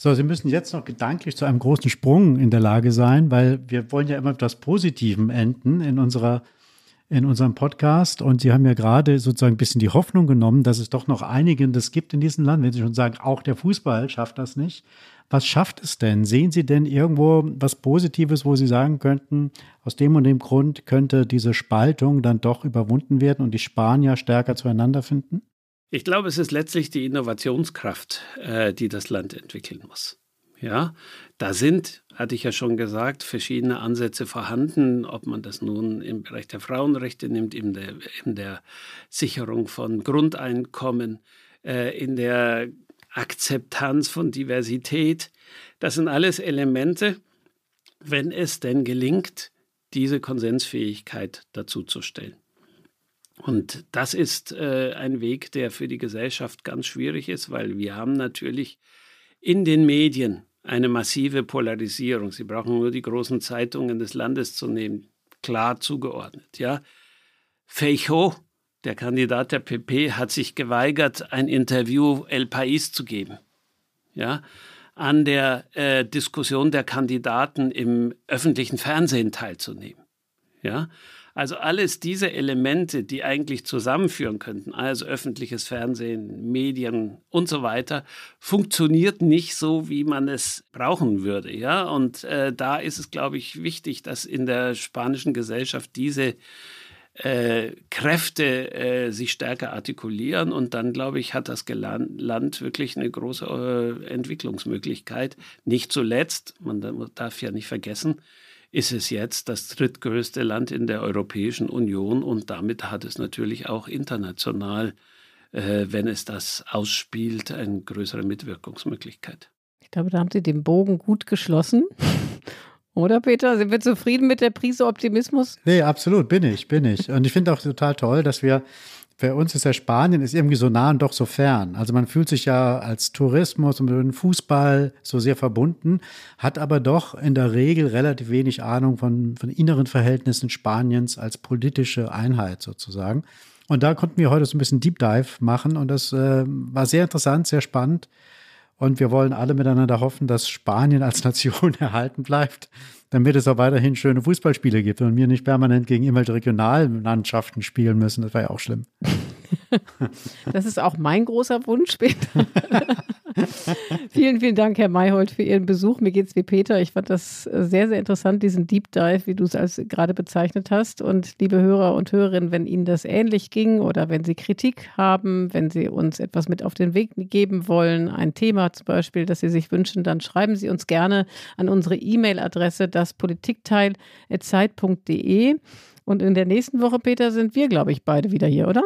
So, Sie müssen jetzt noch gedanklich zu einem großen Sprung in der Lage sein, weil wir wollen ja immer etwas Positivem enden in unserer in unserem Podcast und Sie haben ja gerade sozusagen ein bisschen die Hoffnung genommen, dass es doch noch einigen das gibt in diesem Land, wenn Sie schon sagen, auch der Fußball schafft das nicht. Was schafft es denn? Sehen Sie denn irgendwo was Positives, wo Sie sagen könnten, aus dem und dem Grund könnte diese Spaltung dann doch überwunden werden und die Spanier stärker zueinander finden? Ich glaube, es ist letztlich die Innovationskraft, äh, die das Land entwickeln muss. Ja, da sind, hatte ich ja schon gesagt, verschiedene Ansätze vorhanden, ob man das nun im Bereich der Frauenrechte nimmt, in der, in der Sicherung von Grundeinkommen, äh, in der Akzeptanz von Diversität. Das sind alles Elemente, wenn es denn gelingt, diese Konsensfähigkeit dazuzustellen. Und das ist äh, ein Weg, der für die Gesellschaft ganz schwierig ist, weil wir haben natürlich in den Medien eine massive Polarisierung. Sie brauchen nur die großen Zeitungen des Landes zu nehmen, klar zugeordnet. Ja, Feijo, der Kandidat der PP, hat sich geweigert, ein Interview El País zu geben. Ja, an der äh, Diskussion der Kandidaten im öffentlichen Fernsehen teilzunehmen. Ja, also alles diese Elemente, die eigentlich zusammenführen könnten, also öffentliches Fernsehen, Medien und so weiter, funktioniert nicht so, wie man es brauchen würde. Ja, und äh, da ist es, glaube ich, wichtig, dass in der spanischen Gesellschaft diese äh, Kräfte äh, sich stärker artikulieren und dann, glaube ich, hat das Land wirklich eine große äh, Entwicklungsmöglichkeit. Nicht zuletzt, man darf ja nicht vergessen, ist es jetzt das drittgrößte Land in der Europäischen Union und damit hat es natürlich auch international, äh, wenn es das ausspielt, eine größere Mitwirkungsmöglichkeit. Ich glaube, da haben Sie den Bogen gut geschlossen. Oder Peter, sind wir zufrieden mit der Prise Optimismus? Nee, absolut, bin ich, bin ich. Und ich finde auch total toll, dass wir für uns ist ja Spanien ist irgendwie so nah und doch so fern. Also man fühlt sich ja als Tourismus und Fußball so sehr verbunden, hat aber doch in der Regel relativ wenig Ahnung von, von inneren Verhältnissen Spaniens als politische Einheit sozusagen. Und da konnten wir heute so ein bisschen Deep Dive machen und das äh, war sehr interessant, sehr spannend. Und wir wollen alle miteinander hoffen, dass Spanien als Nation erhalten bleibt damit es auch weiterhin schöne Fußballspiele gibt und wir nicht permanent gegen irgendwelche Regionalmannschaften spielen müssen. Das wäre ja auch schlimm. Das ist auch mein großer Wunsch später. vielen, vielen Dank, Herr Mayhold, für Ihren Besuch. Mir geht es wie Peter. Ich fand das sehr, sehr interessant, diesen Deep Dive, wie du es als gerade bezeichnet hast. Und liebe Hörer und Hörerinnen, wenn Ihnen das ähnlich ging oder wenn Sie Kritik haben, wenn Sie uns etwas mit auf den Weg geben wollen, ein Thema zum Beispiel, das Sie sich wünschen, dann schreiben Sie uns gerne an unsere E-Mail-Adresse daspolitikteil.zeit.de. Und in der nächsten Woche, Peter, sind wir, glaube ich, beide wieder hier, oder?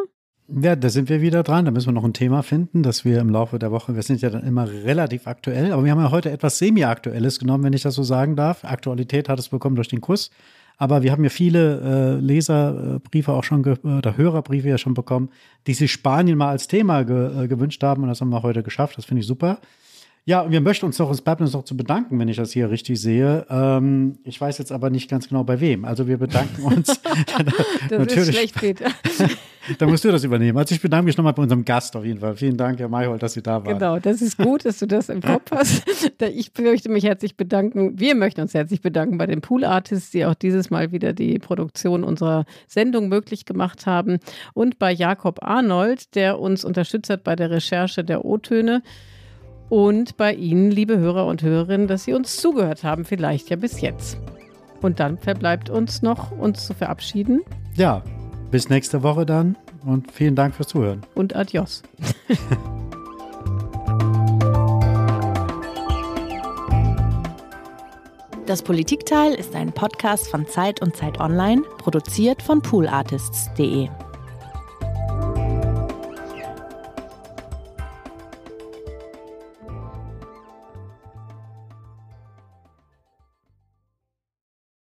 Ja, da sind wir wieder dran. Da müssen wir noch ein Thema finden, dass wir im Laufe der Woche, wir sind ja dann immer relativ aktuell, aber wir haben ja heute etwas semi-aktuelles genommen, wenn ich das so sagen darf. Aktualität hat es bekommen durch den Kuss. Aber wir haben ja viele äh, Leserbriefe auch schon oder Hörerbriefe ja schon bekommen, die sich Spanien mal als Thema ge äh, gewünscht haben und das haben wir heute geschafft. Das finde ich super. Ja, und wir möchten uns doch, es bleibt uns noch zu bedanken, wenn ich das hier richtig sehe. Ähm, ich weiß jetzt aber nicht ganz genau bei wem. Also wir bedanken uns. das Natürlich. ist schlecht, Peter. da musst du das übernehmen. Also ich bedanke mich nochmal bei unserem Gast auf jeden Fall. Vielen Dank, Herr Mayhold, dass Sie da waren. Genau, das ist gut, dass du das im Kopf hast. Ich möchte mich herzlich bedanken. Wir möchten uns herzlich bedanken bei den Pool Artists, die auch dieses Mal wieder die Produktion unserer Sendung möglich gemacht haben. Und bei Jakob Arnold, der uns unterstützt hat bei der Recherche der O-Töne und bei Ihnen, liebe Hörer und Hörerinnen, dass Sie uns zugehört haben, vielleicht ja bis jetzt. Und dann verbleibt uns noch, uns zu verabschieden. Ja, bis nächste Woche dann und vielen Dank fürs Zuhören. Und adios. Das Politikteil ist ein Podcast von Zeit und Zeit Online, produziert von poolartists.de.